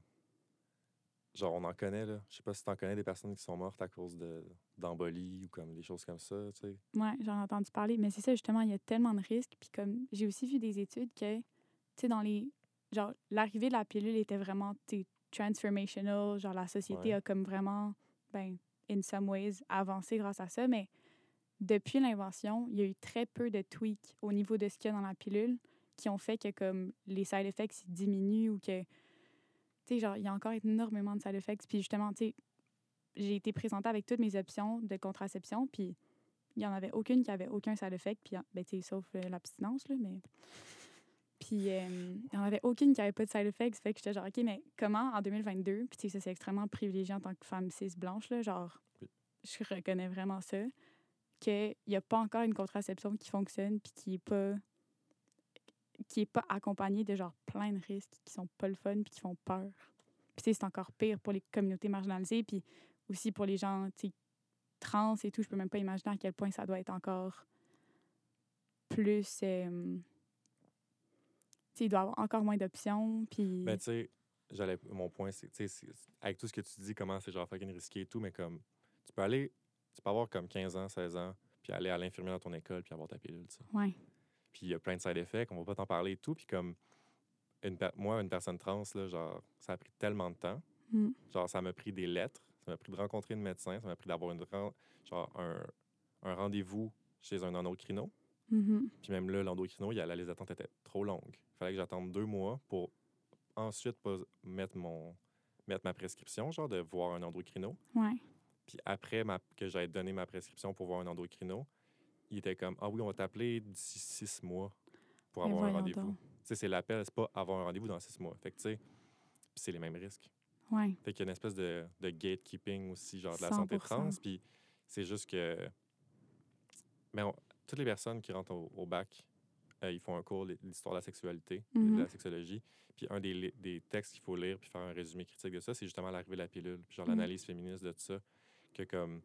Genre, on en connaît, là. Je sais pas si t'en connais des personnes qui sont mortes à cause de d'embolie ou comme des choses comme ça, tu sais. Ouais, j'en ai entendu parler. Mais c'est ça, justement, il y a tellement de risques. Puis comme, j'ai aussi vu des études que, tu sais, dans les. Genre, l'arrivée de la pilule était vraiment, tu transformational. Genre, la société Ouais. a comme vraiment, ben, in some ways, avancé grâce à ça. Mais depuis l'invention, il y a eu très peu de tweaks au niveau de ce qu'il y a dans la pilule qui ont fait que, comme, les side effects diminuent ou que. Tu sais, genre, il y a encore énormément de side effects. Puis justement, tu sais, j'ai été présentée avec toutes mes options de contraception. Puis il n'y en avait aucune qui avait aucun side effect, puis, ben, tu sais, sauf euh, l'abstinence, là, mais... Puis euh, il n'y en avait aucune qui avait pas de side effects, fait que j'étais genre, OK, mais comment, en 2022, puis tu sais, ça, c'est extrêmement privilégié en tant que femme cis blanche, là, genre, Oui. je reconnais vraiment ça, qu'il n'y a pas encore une contraception qui fonctionne, puis qui est pas qui est pas accompagnée de genre plein de risques qui sont pas le fun puis qui font peur. Puis c'est encore pire pour les communautés marginalisées puis aussi pour les gens trans et tout, je peux même pas imaginer à quel point ça doit être encore plus. euh, tu sais, il doit y avoir encore moins d'options. Puis. Ben, tu sais, j'allais. Mon point, c'est, tu sais, c'est- avec tout ce que tu dis, comment c'est genre fucking risqué et tout, mais comme, tu peux aller, tu peux avoir comme 15 ans, 16 ans, puis aller à l'infirmière dans ton école, puis avoir ta pilule, tu sais. ouais. Puis il y a plein de side effects, on va pas t'en parler et tout, puis comme, une moi, une personne trans, là, genre, ça a pris tellement de temps. Mm. Genre, ça m'a pris des lettres, ça m'a pris de rencontrer une médecin, ça m'a pris d'avoir une, genre, un, un rendez-vous chez un endocrino. Mhm. Puis même là, l'endocrino, il y a- la liste d'attente était trop longue. Il fallait que j'attende deux mois pour ensuite mettre, mon, mettre ma prescription, genre de voir un endocrino. Ouais. Puis après ma, que j'avais donné ma prescription pour voir un endocrino, il était comme Ah oui, on va t'appeler d'ici six mois pour avoir un rendez-vous. c'est l'appel, c'est pas avoir un rendez-vous dans six mois. Fait que tu sais, c'est les mêmes risques. Ouais. Fait qu'il y a une espèce de, de gatekeeping aussi, genre de la santé 100%. trans. Puis c'est juste que. Mais on- toutes les personnes qui rentrent au, au bac, euh, ils font un cours l'histoire de la sexualité, de Mhm. la sexologie. Puis un des, des textes qu'il faut lire puis faire un résumé critique de ça, c'est justement l'arrivée de la pilule, puis genre Mhm. l'analyse féministe de tout ça. Que comme,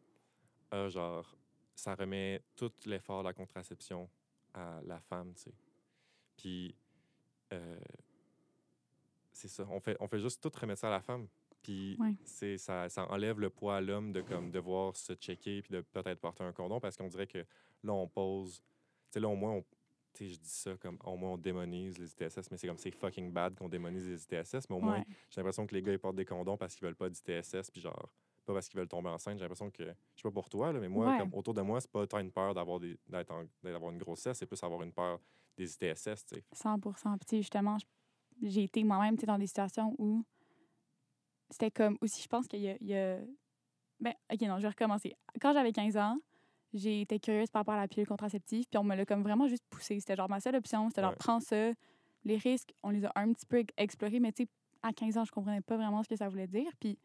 ah, genre, ça remet tout l'effort de la contraception à la femme, tu sais. Puis, euh, c'est ça. On fait, on fait juste tout remettre ça à la femme. Puis, Ouais. c'est ça, ça enlève le poids à l'homme de comme devoir se checker puis de peut-être porter un condom parce qu'on dirait que là, on pose. Tu sais, là, au moins, on, tu sais, je dis ça comme au moins on démonise les ITSS, mais c'est comme c'est fucking bad qu'on démonise les ITSS, mais au moins j'ai l'impression que les gars ils portent des condoms parce qu'ils veulent pas d'ITSS, puis genre pas parce qu'ils veulent tomber enceinte. J'ai l'impression que je sais pas pour toi là, mais moi Ouais. comme autour de moi c'est pas tant une peur d'avoir des d'être en- d'avoir une grossesse, c'est plus avoir une peur des ITSS, tu sais. 100 Puis, justement, j'ai été moi-même dans des situations où c'était comme. Aussi, je pense qu'il y a. il y a- Ben, OK, non, je vais recommencer. Quand j'avais 15 ans, j'ai été curieuse par rapport à la pilule contraceptive, puis on me l'a comme vraiment juste poussé. C'était genre ma seule option, c'était genre, Ouais. prends ça. Les risques, on les a un petit peu ex- explorés, mais tu sais, à 15 ans, je comprenais pas vraiment ce que ça voulait dire. Puis,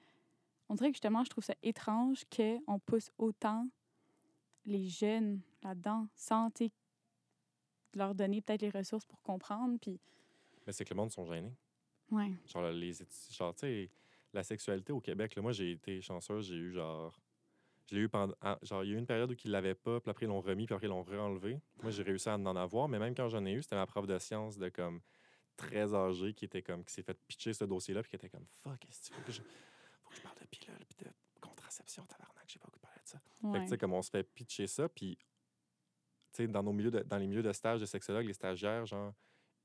on dirait que justement, je trouve ça étrange qu'on pousse autant les jeunes là-dedans sans, leur donner peut-être les ressources pour comprendre. Puis, Mais c'est que le monde sont gênés. ouais. Genre, les genre tu sais, la sexualité au Québec, là, moi, j'ai été chanceuse, j'ai eu genre. Je l'ai eu pendant. ah, Genre, il y a eu une période où ils l'avaient pas, puis après, ils l'ont remis, puis après, ils l'ont re-enlevé. Moi, j'ai réussi à en avoir, mais même quand j'en ai eu, c'était ma prof de sciences de comme très âgée qui était comme qui s'est fait pitcher ce dossier-là, puis qui était comme fuck, est-ce que je. Faut que je parle de pilule, puis de contraception, tabarnak, j'ai pas beaucoup parlé de ça. Fait que, ouais. tu sais, comme on se fait pitcher ça, puis, tu sais, dans, nos milieux de- dans les milieux de stage de sexologues, les stagiaires, genre,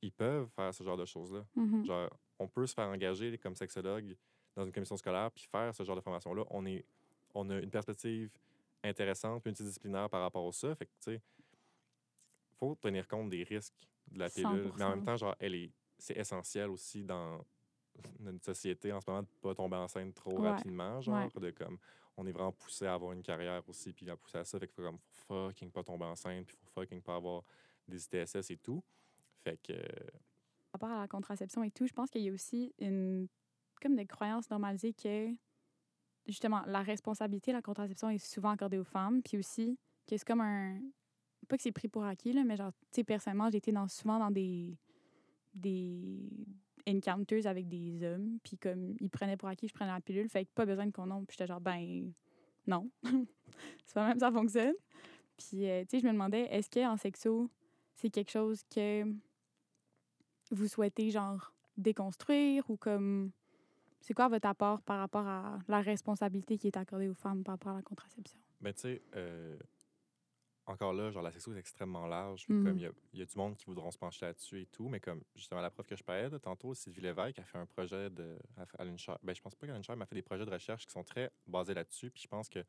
ils peuvent faire ce genre de choses-là. Mhm. Genre, on peut se faire engager comme sexologue dans une commission scolaire puis faire ce genre de formation-là. On, est, on a une perspective intéressante, multidisciplinaire par rapport à ça. Fait que, tu sais, faut tenir compte des risques de la pilule. Mais en même 100%. temps, genre, elle est, c'est essentiel aussi dans notre société en ce moment de pas tomber enceinte trop Ouais, rapidement. Genre, de comme, on est vraiment poussé à avoir une carrière aussi, puis à pousser à ça. Fait qu'il faut comme fucking pas tomber enceinte, puis faut fucking pas avoir des ITSS et tout. Fait que, Par rapport à la contraception et tout, je pense qu'il y a aussi une comme des croyances normalisées que justement la responsabilité la contraception est souvent accordée aux femmes, puis aussi que c'est comme un pas que c'est pris pour acquis là, mais genre tu sais personnellement, j'ai été dans souvent dans des des encounters avec des hommes, puis comme ils prenaient pour acquis, je prenais la pilule, fait que pas besoin de condom, puis j'étais genre ben non. c'est pas même ça fonctionne. Puis euh, tu sais, je me demandais est-ce que en sexo, c'est quelque chose que vous souhaitez genre déconstruire ou comme c'est quoi votre apport par rapport à la responsabilité qui est accordée aux femmes par rapport à la contraception? Ben, tu sais, euh, encore là, genre, la sexo est extrêmement large. Comme il y a, il y a du monde qui voudront se pencher là-dessus et tout, mais comme justement la prof que je parlais de tantôt, Sylvie Lévesque, a fait un projet de. A une chaire- ben, je pense pas qu'elle a une chaire, mais elle fait des projets de recherche qui sont très basés là-dessus. Puis je pense que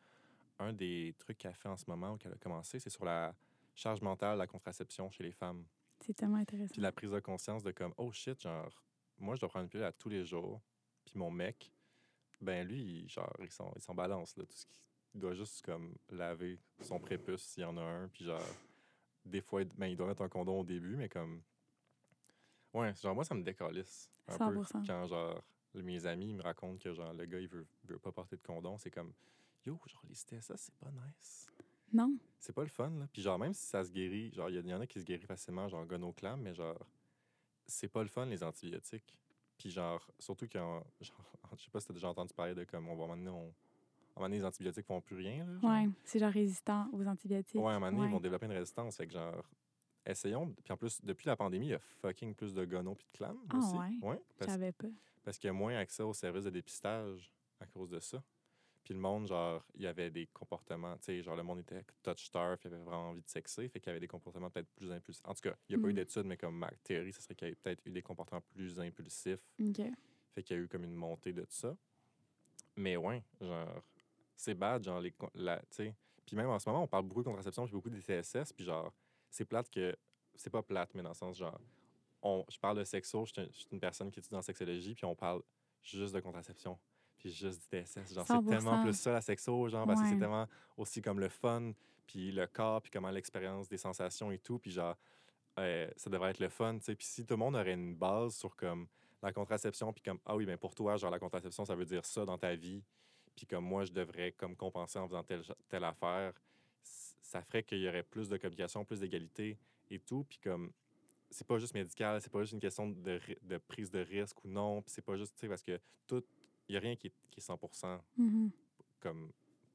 un des trucs qu'elle fait en ce moment ou qu'elle a commencé, c'est sur la charge mentale, la contraception chez les femmes. C'est tellement intéressant. Puis la prise de conscience de comme, oh shit, genre, moi, je dois prendre une pilule à tous les jours. Puis mon mec, ben lui, genre, il s'en, balance, là. Tout ce qui, doit juste, comme, laver son prépuce s'il y en a un. Puis genre, des fois, il- ben, il doit mettre un condom au début, mais comme. Ouais, genre, moi, ça me décalisse un peu. 100%. Quand, genre, mes amis me racontent que, genre, le gars, il veut, veut pas porter de condom, c'est comme, yo, genre, les ça c'est pas nice Non? c'est pas le fun. Là. Puis genre, même si ça se guérit, genre, il y, il en a qui se guérissent facilement, genre gonoclam, mais genre, c'est pas le fun, les antibiotiques. Puis genre, surtout quand, genre, je sais pas si t'as déjà entendu parler de comme, on va m'amener, on, un moment donné, les antibiotiques font plus rien. Ouais, c'est genre résistant aux antibiotiques. Ouais, à un moment donné, Ouais. ils vont développer une résistance. Fait que genre, essayons. Puis en plus, depuis la pandémie, il y a fucking plus de gono puis de clam Ah aussi. ouais? Je parce, savais pas. parce qu'il y a moins accès aux services de dépistage à cause de ça. Puis le monde, genre, il y avait des comportements, tu sais, genre, le monde était touch turf, il avait vraiment envie de sexer, fait qu'il y avait des comportements peut-être plus impulsifs. En tout cas, il n'y a pas eu Mhm. d'études, mais comme ma théorie, ce serait qu'il y ait peut-être eu des comportements plus impulsifs, OK. fait qu'il y a eu comme une montée de ça. Mais ouais, genre, c'est bad, genre, les, la, tu sais. Puis même en ce moment, on parle beaucoup de contraception, puis beaucoup de TSS, puis genre, c'est plate que, c'est pas plate, mais dans le sens, genre, on, je parle de sexo, je suis un- je suis une personne qui étudie en sexologie, puis on parle juste de contraception, puis juste du TSS. Genre, c'est 100%. tellement plus ça, la sexo, genre, parce que c'est tellement aussi comme le fun, puis le corps, puis comment l'expérience des sensations et tout, puis genre, euh, ça devrait être le fun, tu sais. Puis si tout le monde aurait une base sur comme la contraception, puis comme, ah oui, ben pour toi, genre, la contraception, ça veut dire ça dans ta vie, puis comme moi, je devrais comme compenser en faisant telle, telle affaire, ça ferait qu'il y aurait plus de communication, plus d'égalité et tout, puis comme, c'est pas juste médical, c'est pas juste une question de, de prise de risque ou non, puis c'est pas juste, tu sais, parce que tout, il y a rien qui est, qui est 100% Mhm. comme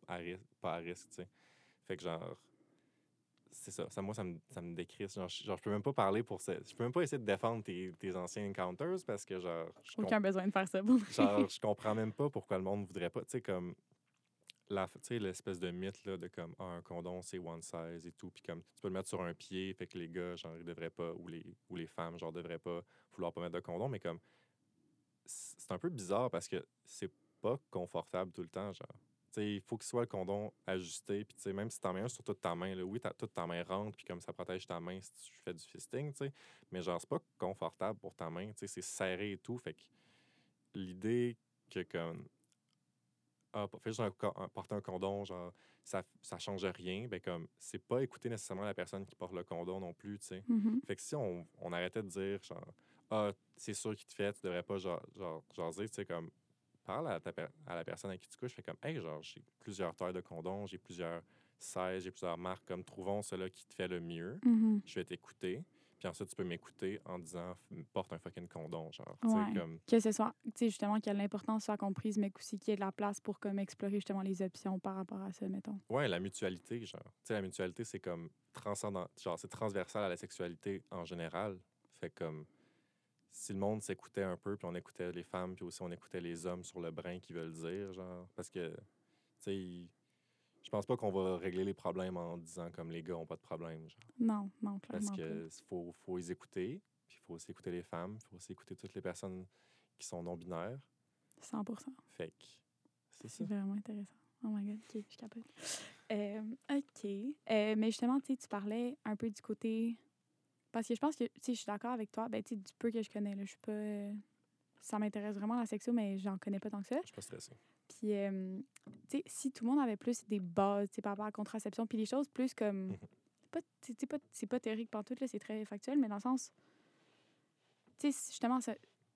à risque, pas à risque, tu sais. Fait que genre, c'est ça. ça moi, ça me, ça me décrit. Genre, je- genre, je peux même pas parler pour ça. Je peux même pas essayer de défendre tes, tes anciens encounters parce que, genre, je, Aucun besoin de faire ça. pour genre, je comprends même pas pourquoi le monde voudrait pas. Tu sais, comme, la, tu sais, l'espèce de mythe là, de comme ah, un condom, c'est one size et tout. Puis comme tu peux le mettre sur un pied, fait que les gars, genre, ils devraient pas, ou les, ou les femmes, genre, devraient pas vouloir pas mettre de condom. Mais comme, c'est un peu bizarre parce que c'est pas confortable tout le temps, genre. Il faut qu'il soit le condom ajusté. Puis, même si t'en mets un sur toute ta main, là, oui, t'as- toute ta main rentre, puis comme ça protège ta main si tu fais du fisting, tu sais. Mais genre, c'est pas confortable pour ta main, tu sais, c'est serré et tout. Fait que l'idée que, comme, ah, fais juste un co- un- porter un condom, genre, ça, ça change rien, ben comme, c'est pas écouter nécessairement la personne qui porte le condom non plus, tu sais. Mhm. Fait que si on, on arrêtait de dire, genre, ah, c'est sûr qu'il te fait, tu devrais pas, genre, genre jaser, tu sais, comme, parle à, ta à la personne avec qui tu couches, fais comme, hey, genre, j'ai plusieurs tailles de condoms, j'ai plusieurs sizes, j'ai plusieurs marques, comme, trouvons celui qui te fait le mieux, Mhm. je vais t'écouter, puis ensuite, tu peux m'écouter en disant, porte un fucking condom, genre, Ouais. comme, Que ce soit, tu sais, justement, que l'importance soit comprise, mais aussi qu'il y ait de la place pour comme explorer justement les options par rapport à ça, mettons. Ouais, la mutualité, genre. Tu sais, la mutualité, c'est comme transcendant, genre, c'est transversal à la sexualité en général. Fait comme si le monde s'écoutait un peu, puis on écoutait les femmes, puis aussi on écoutait les hommes sur le brin qui veulent dire, genre. Parce que, tu sais, je pense pas qu'on va régler les problèmes en disant comme les gars ont pas de problème, genre. Non, non, Parce clairement que faut, faut les écouter, puis il faut aussi écouter les femmes, il faut aussi écouter toutes les personnes qui sont non-binaires. pas. 100 Fait que c'est ça. C'est vraiment intéressant. Oh my God, OK, je capote. Euh, OK. Euh, mais justement, tu sais, tu parlais un peu du côté... Parce que je pense que, tu sais, je suis d'accord avec toi. Ben, tu sais, du peu que je connais, là, je suis pas... euh, Ça m'intéresse vraiment la sexo, mais j'en connais pas tant que ça. Je suis pas stressée. Puis, euh, tu sais, si tout le monde avait plus des bases, tu sais, par rapport à la contraception, puis les choses plus comme... Mhm. c'est pas, c'est pas, théorique pantoute, là, c'est très factuel, mais dans le sens... Tu sais, justement, ça,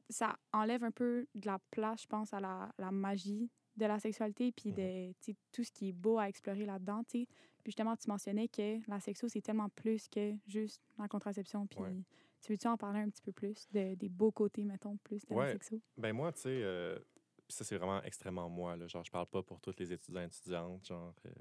ça enlève un peu de la place, je pense, à la, la magie de la sexualité, puis Mhm. de tout ce qui est beau à explorer là-dedans, tu sais. Puis justement, tu mentionnais que la sexo, c'est tellement plus que juste la contraception. Puis Ouais. tu veux-tu en parler un petit peu plus de, des beaux côtés, mettons, plus de Ouais. la sexo? Ben moi, tu sais, euh, pis ça c'est vraiment extrêmement moi. Là, genre, je parle pas pour tous les étudiants et étudiantes. Genre, euh,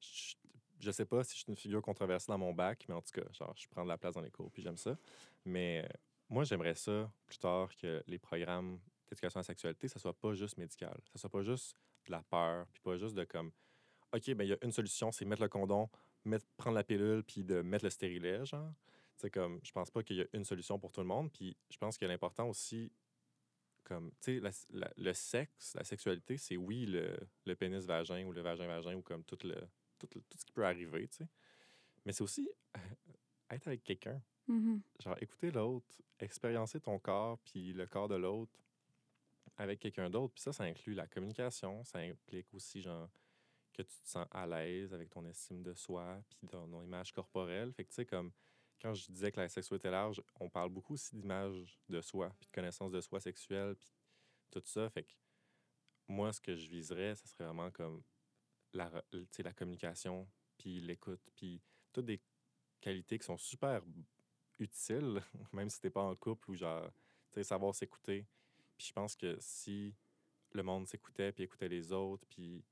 je, je sais pas si je suis une figure controversée dans mon bac, mais en tout cas, genre, je prends de la place dans les cours, puis j'aime ça. Mais euh, moi, j'aimerais ça plus tard que les programmes d'éducation à la sexualité, ça soit pas juste médical, ça soit pas juste de la peur, puis pas juste de comme, ok, ben il y a une solution, c'est mettre le condom, mettre, prendre la pilule, puis de mettre le stérilet, genre. Sais, comme, je pense pas qu'il y a une solution pour tout le monde. Puis je pense que l'important aussi, comme, tu sais, le sexe, la sexualité, c'est oui le, le pénis vagin ou le vagin vagin ou comme tout, le, tout, le- tout ce qui peut arriver, tu sais. Mais c'est aussi être avec quelqu'un. Mhm. Genre, écouter l'autre, expériencer ton corps, puis le corps de l'autre avec quelqu'un d'autre. Puis ça, ça inclut la communication, ça implique aussi, genre, que tu te sens à l'aise avec ton estime de soi, puis ton, image corporelle. Fait que, tu sais, comme, quand je disais que la sexualité large, on parle beaucoup aussi d'image de soi, puis de connaissance de soi sexuelle, puis tout ça. Fait que, moi, ce que je viserais, ce serait vraiment comme la, la communication, puis l'écoute, puis toutes des qualités qui sont super utiles, même si t'es pas en couple ou genre, tu sais, savoir s'écouter. Puis je pense que si le monde s'écoutait, puis écoutait les autres, puis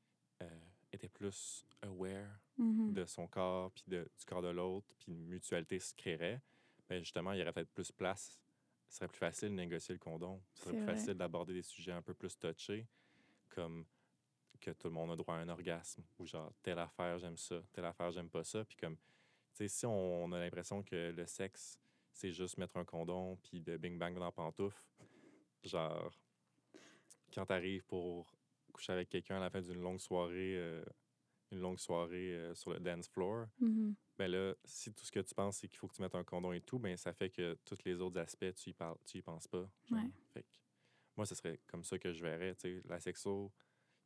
euh, était plus aware Mhm. de son corps, puis du corps de l'autre, puis une mutualité se créerait, ben justement, il y aurait peut-être plus place. Ce serait plus facile de négocier le condom. Ce serait plus vrai. facile d'aborder des sujets un peu plus touchés, comme que tout le monde a droit à un orgasme, ou genre, telle affaire, j'aime ça, telle affaire, j'aime pas ça. Puis comme, tu sais, si on a l'impression que le sexe, c'est juste mettre un condom, puis de bing-bang dans pantoufle, genre, quand t'arrives pour coucher avec quelqu'un à la fin d'une longue soirée, euh, une longue soirée euh, sur le dance floor, ben là, si tout ce que tu penses, c'est qu'il faut que tu mettes un condom et tout, ben ça fait que tous les autres aspects, tu y, parles, tu y penses pas. genre. Ouais. Fait que moi, ce serait comme ça que je verrais, tu sais, la sexo,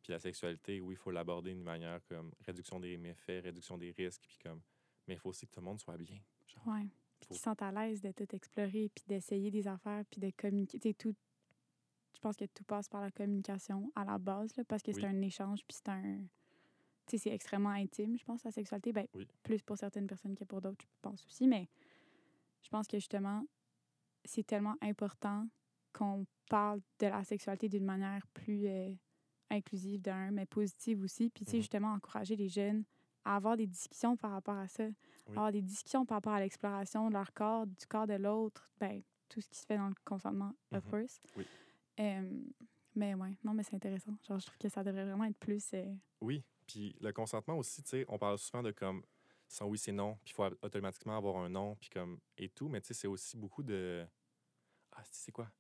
puis la sexualité, oui, il faut l'aborder d'une manière comme réduction des méfaits, réduction des risques, puis comme, mais il faut aussi que tout le monde soit bien. genre. Ouais. Faut- qu'ils sentent à l'aise de tout explorer, puis d'essayer des affaires, puis de communiquer. Tout. Je pense que tout passe par la communication à la base, là, parce que c'est Oui. un échange, puis c'est un. Tu sais, c'est extrêmement intime, je pense, la sexualité. Ben, Oui. plus pour certaines personnes que pour d'autres, je pense aussi, mais je pense que justement, c'est tellement important qu'on parle de la sexualité d'une manière plus euh, inclusive d'un, mais positive aussi. Puis, tu sais, Mhm. justement, encourager les jeunes à avoir des discussions par rapport à ça. Avoir des discussions par rapport à l'exploration de leur corps, du corps de l'autre, ben, tout ce qui se fait dans le consentement, of Mhm. course. Oui. Euh, Mais ouais, non, mais c'est intéressant. Genre, je trouve que ça devrait vraiment être plus. euh, Oui, puis le consentement aussi, tu sais, on parle souvent de comme sans oui, c'est non, puis il faut automatiquement avoir un non, puis comme et tout, mais tu sais, c'est aussi beaucoup de. Ah, c'est quoi?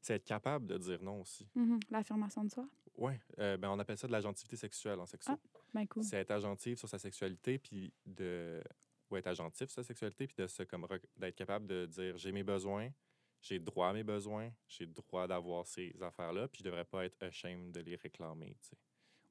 C'est être capable de dire non aussi. mhm, L'affirmation de soi? Oui, ben, on appelle ça de l'agentivité sexuelle en sexo. Ah. Ben cool. C'est être agentive sur sa sexualité, puis de. Ou être agentif sur sa sexualité, puis de se comme d'être capable de dire j'ai mes besoins, j'ai droit à mes besoins, j'ai droit d'avoir ces affaires-là, puis je devrais pas être ashamed de les réclamer, tu sais.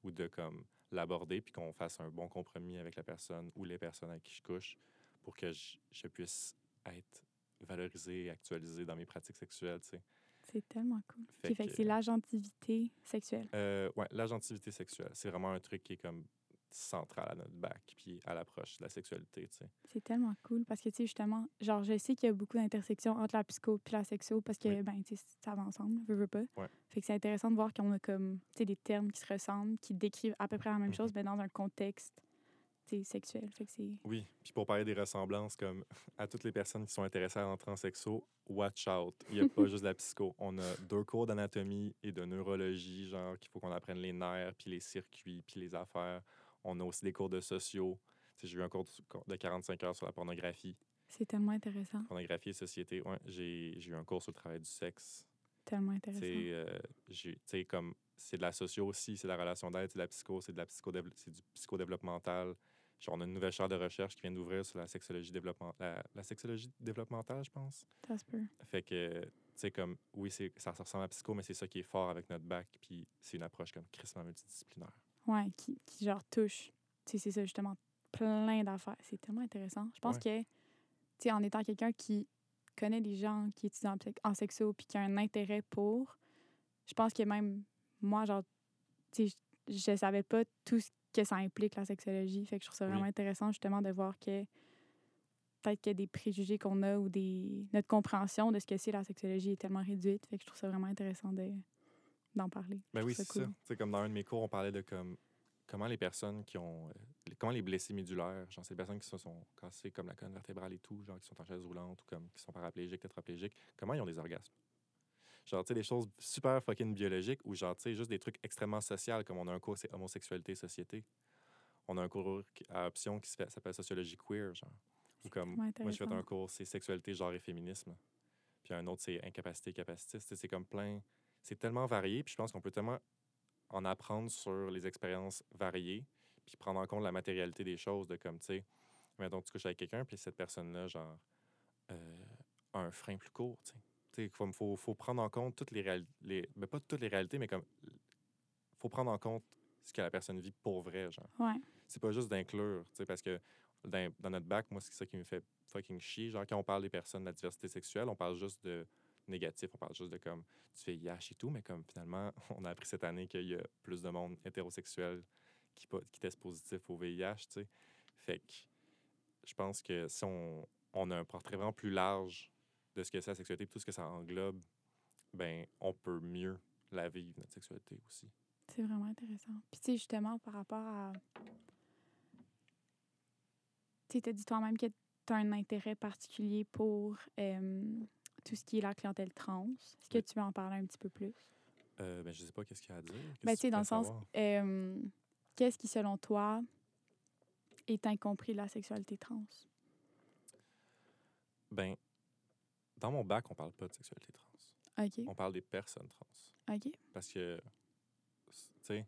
Ou de comme l'aborder, puis qu'on fasse un bon compromis avec la personne ou les personnes avec qui je couche pour que je, je puisse être valorisé et actualisé dans mes pratiques sexuelles, tu sais. C'est tellement cool. Fait Fait, fait que que- c'est l'agentivité sexuelle. Euh, ouais, l'agentivité sexuelle, c'est vraiment un truc qui est comme central à notre bac, puis à l'approche de la sexualité, tu sais. C'est tellement cool parce que, tu sais, justement, genre, je sais qu'il y a beaucoup d'intersections entre la psycho et la sexo parce que, Oui. ben, tu sais, ça va ensemble, veux, veux pas. Ouais. Fait que c'est intéressant de voir qu'on a comme, tu sais, des termes qui se ressemblent, qui décrivent à peu près la même Mhm. chose, mais dans un contexte, tu sais, sexuel. Fait que c'est. Oui, puis pour parler des ressemblances, comme à toutes les personnes qui sont intéressées à entrer en sexo, watch out. Il n'y a pas juste la psycho. On a deux cours d'anatomie et de neurologie, genre qu'il faut qu'on apprenne les nerfs, puis les circuits, puis les affaires. On a aussi des cours de sociaux. J'ai eu un cours de- de 45 heures sur la pornographie. C'est tellement intéressant. Pornographie et société. Ouais, j'ai eu un cours sur le travail du sexe. Tellement intéressant. sais, euh, comme c'est de la socio aussi, c'est de la relation d'aide, c'est de la psycho, c'est de la c'est du psychodéveloppemental. Genre, on a une nouvelle chaire de recherche qui vient d'ouvrir sur la sexologie développement, la, la sexologie développementale, je pense. Ça se peut. Fait que, tu sais, comme, oui, c'est, ça ressemble à psycho, mais c'est ça qui est fort avec notre bac, puis c'est une approche comme crissement multidisciplinaire. Ouais, qui, qui genre touche. Tu sais, c'est ça, justement, plein d'affaires. C'est tellement intéressant. Je pense que, tu sais, en étant quelqu'un qui connaît les gens qui étudient en, en sexo puis qui a un intérêt pour, je pense que même moi, genre, tu sais, je, je savais pas tout ce que ça implique, la sexologie. Fait que je trouve ça Oui. vraiment intéressant, justement, de voir que peut-être qu'il y a des préjugés qu'on a ou des notre compréhension de ce que c'est la sexologie est tellement réduite. Fait que je trouve ça vraiment intéressant de d'en parler. Ben Je oui, c'est ça. cool. Comme dans un de mes cours, on parlait de comme comment les personnes qui ont. euh, comment les blessés médulaires, genre, les personnes qui se sont cassées comme la colonne vertébrale et tout, genre, qui sont en chaise roulante ou comme qui sont paraplégiques, tétraplégiques, comment ils ont des orgasmes? Genre, tu sais, des choses super fucking biologiques ou genre, tu sais, juste des trucs extrêmement sociaux, comme on a un cours, c'est homosexualité société. On a un cours à option qui s'appelle sociologie queer, genre. Ou comme, moi, fait intéressant. un cours, c'est sexualité, genre et féminisme. Puis un autre, c'est incapacité, capacitiste. C'est comme plein. C'est tellement varié. Puis je pense qu'on peut tellement en apprendre sur les expériences variées. Puis prendre en compte la matérialité des choses. De comme, tu sais, mettons, tu couches avec quelqu'un, puis cette personne-là, genre, euh, a un frein plus court, tu sais. Tu sais, il faut, faut prendre en compte toutes les réalités. Ben, pas toutes les réalités, mais comme. faut prendre en compte ce que la personne vit pour vrai, genre Ouais. c'est pas juste d'inclure, tu sais, parce que dans, dans notre bac, moi, c'est ça qui me fait fucking chier. Genre, quand on parle des personnes de la diversité sexuelle, on parle juste de négatif, on parle juste de comme tu fais IH et tout, mais comme finalement, on a appris cette année qu'il y a plus de monde hétérosexuel qui, qui teste positif au VIH, tu sais. Fait que je pense que si on, on a un portrait vraiment plus large de ce que c'est la sexualité et tout ce que ça englobe, ben on peut mieux la vivre, notre sexualité aussi. C'est vraiment intéressant. Puis, tu sais, justement, par rapport à. Tu sais, as dit toi-même que tu as un intérêt particulier pour euh, tout ce qui est la clientèle trans? Est-ce que tu veux en parler un petit peu plus? Euh, ben, je sais pas qu'est-ce qu'il y a à dire. Ben, tu sais, dans le sens, euh, qu'est-ce qui, selon toi, est incompris de la sexualité trans? Ben, dans mon bac, on parle pas de sexualité trans. OK. On parle des personnes trans. OK. Parce que, tu sais,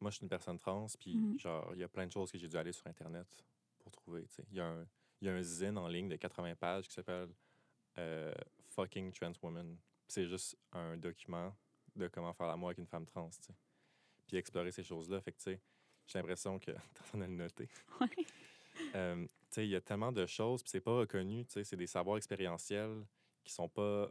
moi, je suis une personne trans, puis Mhm. genre, il y a plein de choses que j'ai dû aller sur Internet pour trouver, tu sais. Il y, a un- il y a un zine en ligne de 80 pages qui s'appelle euh, Fucking Trans Woman. C'est juste un document de comment faire l'amour avec une femme trans, tu sais. Puis explorer ces choses-là. Fait que, tu sais, j'ai l'impression que t'es en train de le. Ouais. Euh, tu sais, il y a tellement de choses, puis c'est pas reconnu, tu sais, c'est des savoirs expérientiels qui sont pas...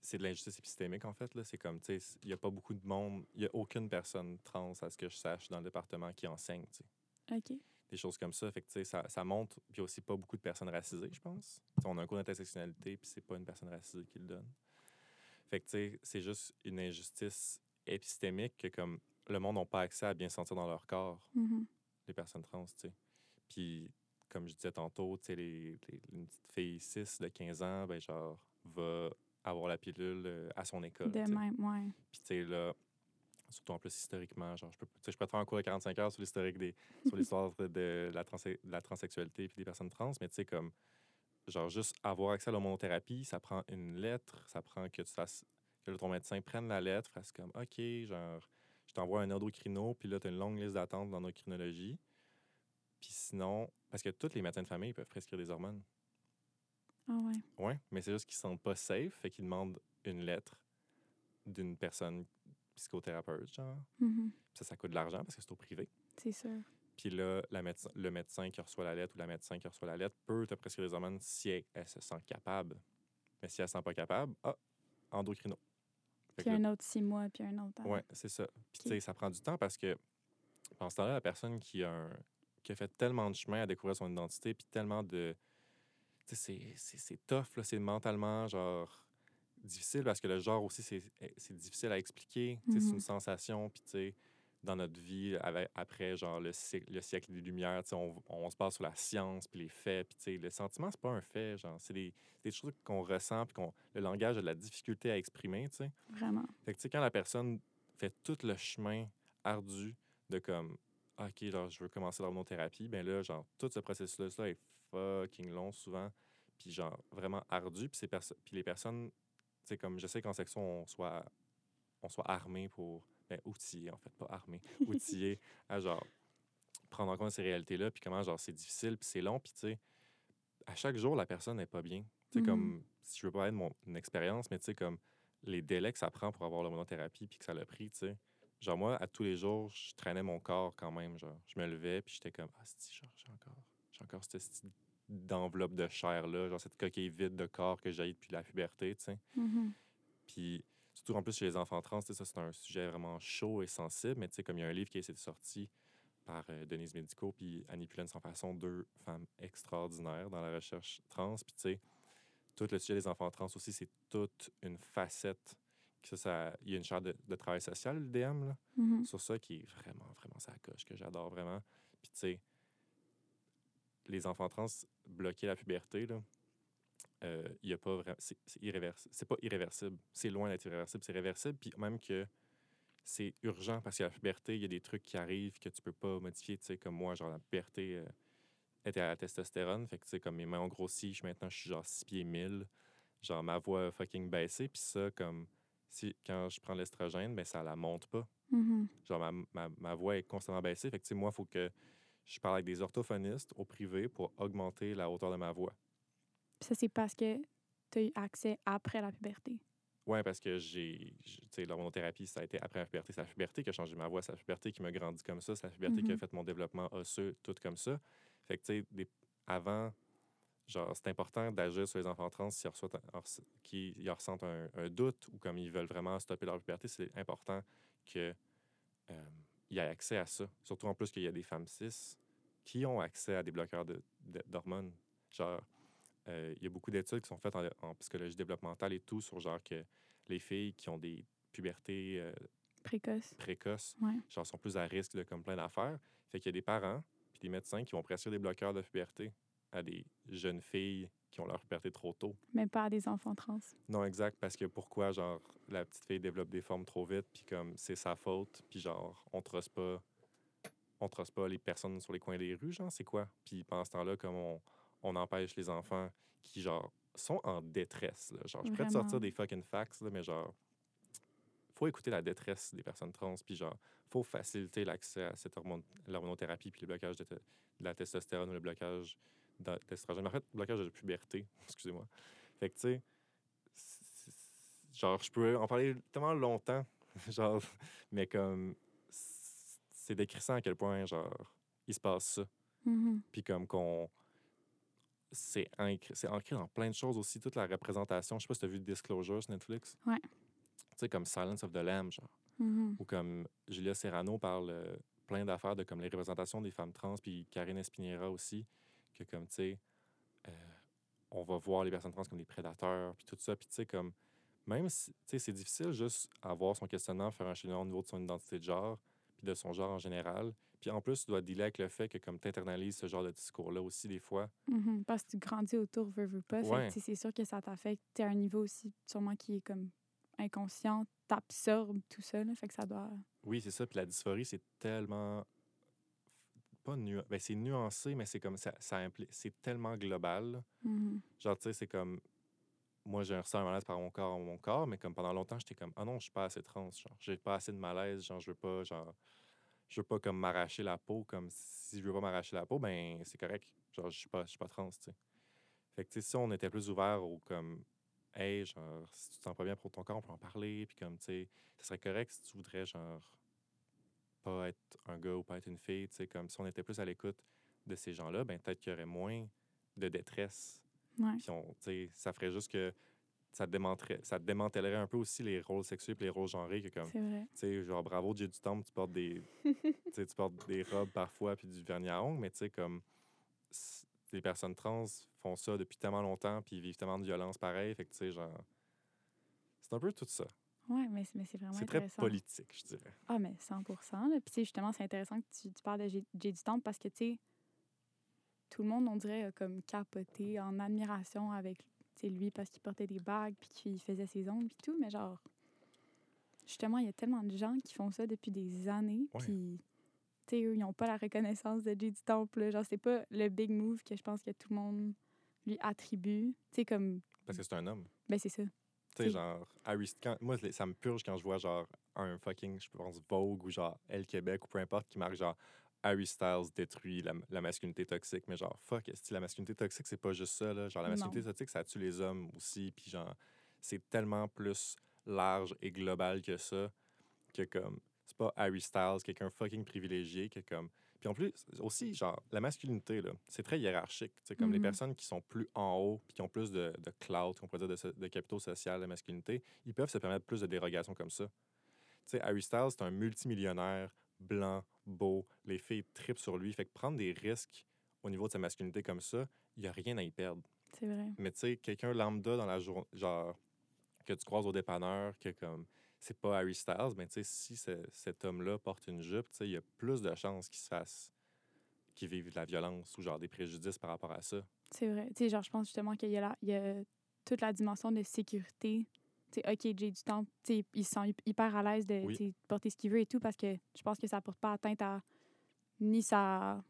C'est de l'injustice épistémique, en fait, là. C'est comme, tu sais, il y a pas beaucoup de monde, il y a aucune personne trans, à ce que je sache, dans le département qui enseigne, tu sais. OK. Des choses comme ça. Fait que, ça, ça montre, puis aussi pas beaucoup de personnes racisées, je pense. On a un cours d'intersectionnalité, puis c'est pas une personne racisée qui le donne. Fait que, c'est juste une injustice épistémique que, comme, le monde n'a pas accès à bien se sentir dans leur corps Mhm. les personnes trans, tu sais. Puis, comme je disais tantôt, tu sais, les, les- une petite fille 6 de 15 ans, ben genre, va avoir la pilule euh, à son école. De même, ouais. Puis, tu sais, là, surtout en plus historiquement, genre, je peux, je peux te faire un cours de 45 heures sur l'historique des, sur l'histoire de, de la de la transsexualité puis des personnes trans, mais tu sais, comme, genre, juste avoir accès à l'hormonothérapie, ça prend une lettre, ça prend que tu fasses, que ton médecin prenne la lettre, fasse comme, OK, genre, je t'envoie un endocrino, puis là, tu as une longue liste d'attente dans l'endocrinologie. Puis sinon, parce que tous les médecins de famille peuvent prescrire des hormones. Ah ouais. Oui, mais c'est juste qu'ils ne sont pas safe, fait qu'ils demandent une lettre d'une personne psychothérapeute, genre. Mhm. Puis ça, ça coûte de l'argent parce que c'est au privé. C'est sûr. Puis là, la le médecin qui reçoit la lettre ou la médecin qui reçoit la lettre peut te prescrire des hormones si elle, elle se sent capable. Mais si elle ne se sent pas capable, ah, endocrino. Fait Puis là, un autre six mois, puis un autre. Ouais, c'est ça. Puis, tu sais, ça prend du temps parce que, pendant ce temps-là, la personne qui a, un- qui a fait tellement de chemin à découvrir son identité, puis tellement de. Tu sais, c'est tough, là. C'est mentalement, genre, difficile parce que le genre aussi, c'est c'est difficile à expliquer. C'est une sensation, puis, tu sais, dans notre vie, avec- après, genre, le, siècle- le siècle des Lumières, tu sais, on, on se base sur la science, puis les faits, puis, tu sais, le sentiment, c'est pas un fait, genre, c'est des, des choses qu'on ressent, puis qu'on le langage a de la difficulté à exprimer, tu sais. Vraiment. Fait que, tu sais, quand la personne fait tout le chemin ardu de comme, OK, genre, je veux commencer l'hormonothérapie, ben là, genre, tout ce processus-là est fucking long souvent, puis genre, vraiment ardu. Puis, ces perso- puis les personnes, sais, comme, je sais qu'en section, on soit, on soit armé pour, ben, outillé, en fait, pas armé, outillé à, genre, prendre en compte ces réalités-là, puis comment, genre, c'est difficile, puis c'est long, puis tu sais, à chaque jour, la personne n'est pas bien. Tu sais, Mhm. comme, si je veux pas être mon expérience, mais tu sais, comme, les délais que ça prend pour avoir l'hormonothérapie, puis que ça l'a pris, tu sais. Genre, moi, à tous les jours, je traînais mon corps quand même, genre. Je me levais, puis j'étais comme, ah, c'est genre, j'ai encore, j'ai encore cette esti d'enveloppe de chair-là, genre cette coquille vide de corps que j'ai depuis la puberté, tu sais. Mhm. Puis, surtout en plus chez les enfants trans, ça, c'est un sujet vraiment chaud et sensible, mais tu sais, comme il y a un livre qui a été sorti par euh, Denise Médico puis Annie Pullen sans façon, deux femmes extraordinaires dans la recherche trans. Puis, tu sais, tout le sujet des enfants trans aussi, c'est toute une facette. Ça, ça, il y a une chaire de, de travail social, l'UDM, là, Mhm. sur ça, qui est vraiment, vraiment sa coche, que j'adore vraiment. Puis, tu sais, les enfants trans bloquer la puberté, là, euh, il y a pas vraiment. C'est c'est irrévers- c'est pas irréversible. C'est loin d'être irréversible. C'est réversible, puis même que c'est urgent parce qu'à la puberté, il y a des trucs qui arrivent que tu peux pas modifier. Tu sais, comme moi, genre, la puberté euh, était à la testostérone. Fait que, tu sais, comme mes mains ont grossi, je, maintenant, je suis genre 6 pieds 1000. Genre, ma voix a fucking baissé, puis ça, comme. Si, quand je prends l'estrogène, ben ça la monte pas. Mhm. Genre, ma, ma, ma voix est constamment baissée. Fait que, tu sais, moi, il faut que je parle avec des orthophonistes au privé pour augmenter la hauteur de ma voix. Puis ça, c'est parce que tu as eu accès après la puberté. Oui, parce que j'ai. Tu sais, l'hormonothérapie, ça a été après la puberté. C'est la puberté qui a changé ma voix. C'est la puberté qui m'a grandi comme ça. C'est la puberté qui a Mhm. fait mon développement osseux, tout comme ça. Fait que, tu sais, des- avant, genre, c'est important d'agir sur les enfants trans s'ils ils ressentent un, un doute ou comme ils veulent vraiment stopper leur puberté. C'est important qu'ils aient accès à ça. Surtout en plus qu'il y a des femmes cis qui ont accès à des bloqueurs de- de- d'hormones. Genre, euh, il y a beaucoup d'études qui sont faites en, en psychologie développementale et tout sur genre que les filles qui ont des pubertés euh, Précoce. précoces, Ouais. genre sont plus à risque de comme plein d'affaires. Fait qu'il y a des parents puis des médecins qui vont prescrire des bloqueurs de puberté à des jeunes filles qui ont leur puberté trop tôt. Mais pas à des enfants trans. Non, exact, parce que pourquoi, genre, la petite fille développe des formes trop vite, puis comme c'est sa faute, puis genre, on trosse pas, on trosse pas les personnes sur les coins des rues, genre, c'est quoi? Puis pendant ce temps-là, comme on, on empêche les enfants qui, genre, sont en détresse, là. Genre, je pourrais te sortir des fucking facts, là, mais genre, faut écouter la détresse des personnes trans, puis genre, faut faciliter l'accès à cette hormone, l'hormonothérapie, puis le blocage de, de la testostérone ou le blocage d'estrogène. En fait, blocage de puberté, excusez-moi. Fait que, tu sais, genre, je peux en parler tellement longtemps, genre, mais comme, c'est décrissant à quel point, genre, il se passe ça. Mhm. Puis comme qu'on. C'est ancré, c'est ancré dans plein de choses aussi, toute la représentation. Je sais pas si tu as vu Disclosure sur Netflix? Ouais. Tu sais, comme Silence of the Lamb, genre. Mhm. Ou comme Julia Serrano parle euh, plein d'affaires de comme les représentations des femmes trans, puis Karine Espiniera aussi, que comme, tu sais, euh, on va voir les personnes trans comme des prédateurs, puis tout ça. Puis tu sais, comme, même si, tu sais, c'est difficile juste avoir son questionnement, faire un cheminement au niveau de son identité de genre, puis de son genre en général. Puis en plus, tu dois dealer avec le fait que comme tu internalises ce genre de discours-là aussi des fois. Mhm. Parce que tu grandis autour, veux, veux pas. Fait que, Ouais. c'est sûr que ça t'affecte. Tu à un niveau aussi, sûrement, qui est comme inconscient. T'absorbes tout ça, là. Fait que ça doit. Oui, c'est ça. Puis la dysphorie, c'est tellement. Pas nu... ben, c'est nuancé, mais c'est comme ça, ça c'est tellement global. Mhm. Genre, tu sais, c'est comme. Moi, j'ai ressenti un malaise par mon corps, mon corps, mais comme pendant longtemps, j'étais comme, ah non, je suis pas assez trans. Genre, j'ai pas assez de malaise. Genre, je veux pas, genre, je veux pas comme m'arracher la peau. Comme si je veux pas m'arracher la peau, ben, c'est correct. Genre, je suis pas, je suis pas trans, tu sais. Fait que, tu sais, si on était plus ouvert au comme, hey, genre, si tu te sens pas bien pour ton corps, on peut en parler. Puis comme, tu sais, ce serait correct si tu voudrais, genre, pas être un gars ou pas être une fille, tu sais, comme si on était plus à l'écoute de ces gens-là, ben peut-être qu'il y aurait moins de détresse Ouais. puis on, tu sais, ça ferait juste que ça démanterait, ça démantèlerait un peu aussi les rôles sexuels et les rôles genrés que comme, tu sais, genre bravo Dieu du temple, tu portes des, tu portes des robes parfois puis du vernis à ongles, mais tu sais comme les personnes trans font ça depuis tellement longtemps puis vivent tellement de violence pareil, fait que tu sais genre c'est un peu tout ça. Ouais, mais, c'est- mais c'est vraiment C'est très politique, je dirais. Ah, mais 100 là. Puis, tu sais, justement, c'est intéressant que tu, tu parles de J'ai du temps parce que, tu sais, tout le monde, on dirait, a comme capoté en admiration avec tu sais, lui parce qu'il portait des bagues puis qu'il faisait ses ongles puis tout. Mais, genre, justement, il y a tellement de gens qui font ça depuis des années. Ouais. Puis, tu sais, eux, ils n'ont pas la reconnaissance de J'ai du Temple. Genre, c'est pas le big move que je pense que tout le monde lui attribue. Tu sais, comme, Parce que c'est un homme. ben, c'est ça. Tu sais, genre, Harry, quand, moi, ça me purge quand je vois, genre, un fucking, je pense, Vogue ou genre Elle Québec ou peu importe qui marque, genre, Harry Styles détruit la, la masculinité toxique. Mais genre, fuck, la masculinité toxique, c'est pas juste ça, là? Genre, la Non. masculinité toxique, ça tue les hommes aussi. Puis genre, c'est tellement plus large et global que ça que comme, c'est pas Harry Styles, quelqu'un fucking privilégié, que comme. Puis en plus, aussi, genre, la masculinité, c'est très hiérarchique. Tu sais, comme les Mhm. personnes qui sont plus en haut, puis qui ont plus de, de clout, qu'on pourrait dire, de, de capitaux social, de masculinité, ils peuvent se permettre plus de dérogations comme ça. Tu sais, Harry Styles, c'est un multimillionnaire, blanc, beau. Les filles tripent sur lui. Fait que prendre des risques au niveau de sa masculinité comme ça, il n'y a rien à y perdre. C'est vrai. Mais tu sais, quelqu'un lambda dans la journée, genre, que tu croises au dépanneur, que comme, c'est pas Harry Styles, mais tu sais, si ce- cet homme-là porte une jupe, tu sais, il y a plus de chances qu'il se fasse, qu'il vive de la violence ou genre des préjudices par rapport à ça. C'est vrai. Tu sais, genre, je pense justement qu'il y, a la- il y a toute la dimension de sécurité. Tu sais, OK, j'ai du temps. Tu sais, il se sent hy- hyper à l'aise de Oui. porter ce qu'il veut et tout parce que je pense que ça porte pas atteinte à ni sa,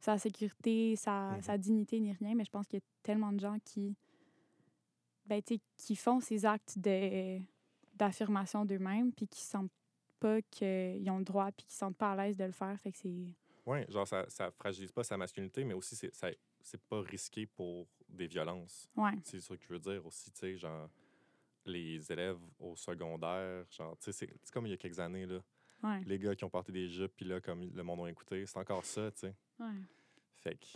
sa sécurité, sa, Mhm. sa dignité, ni rien. Mais je pense qu'il y a tellement de gens qui, ben, tu sais, qui font ces actes de d'affirmation d'eux-mêmes puis qui sentent pas qu'ils ont le droit puis qui sentent pas à l'aise de le faire. Fait que c'est... Ouais, genre, ça, ça fragilise pas sa masculinité, mais aussi, c'est, ça- c'est pas risqué pour des violences. Ouais. C'est ça que je veux dire aussi, tu sais, genre, les élèves au secondaire, genre, tu sais, c'est, c'est comme il y a quelques années, là, Ouais. les gars qui ont porté des jupes, puis là, comme le monde a écouté, c'est encore ça, tu sais. ouais. Fait que,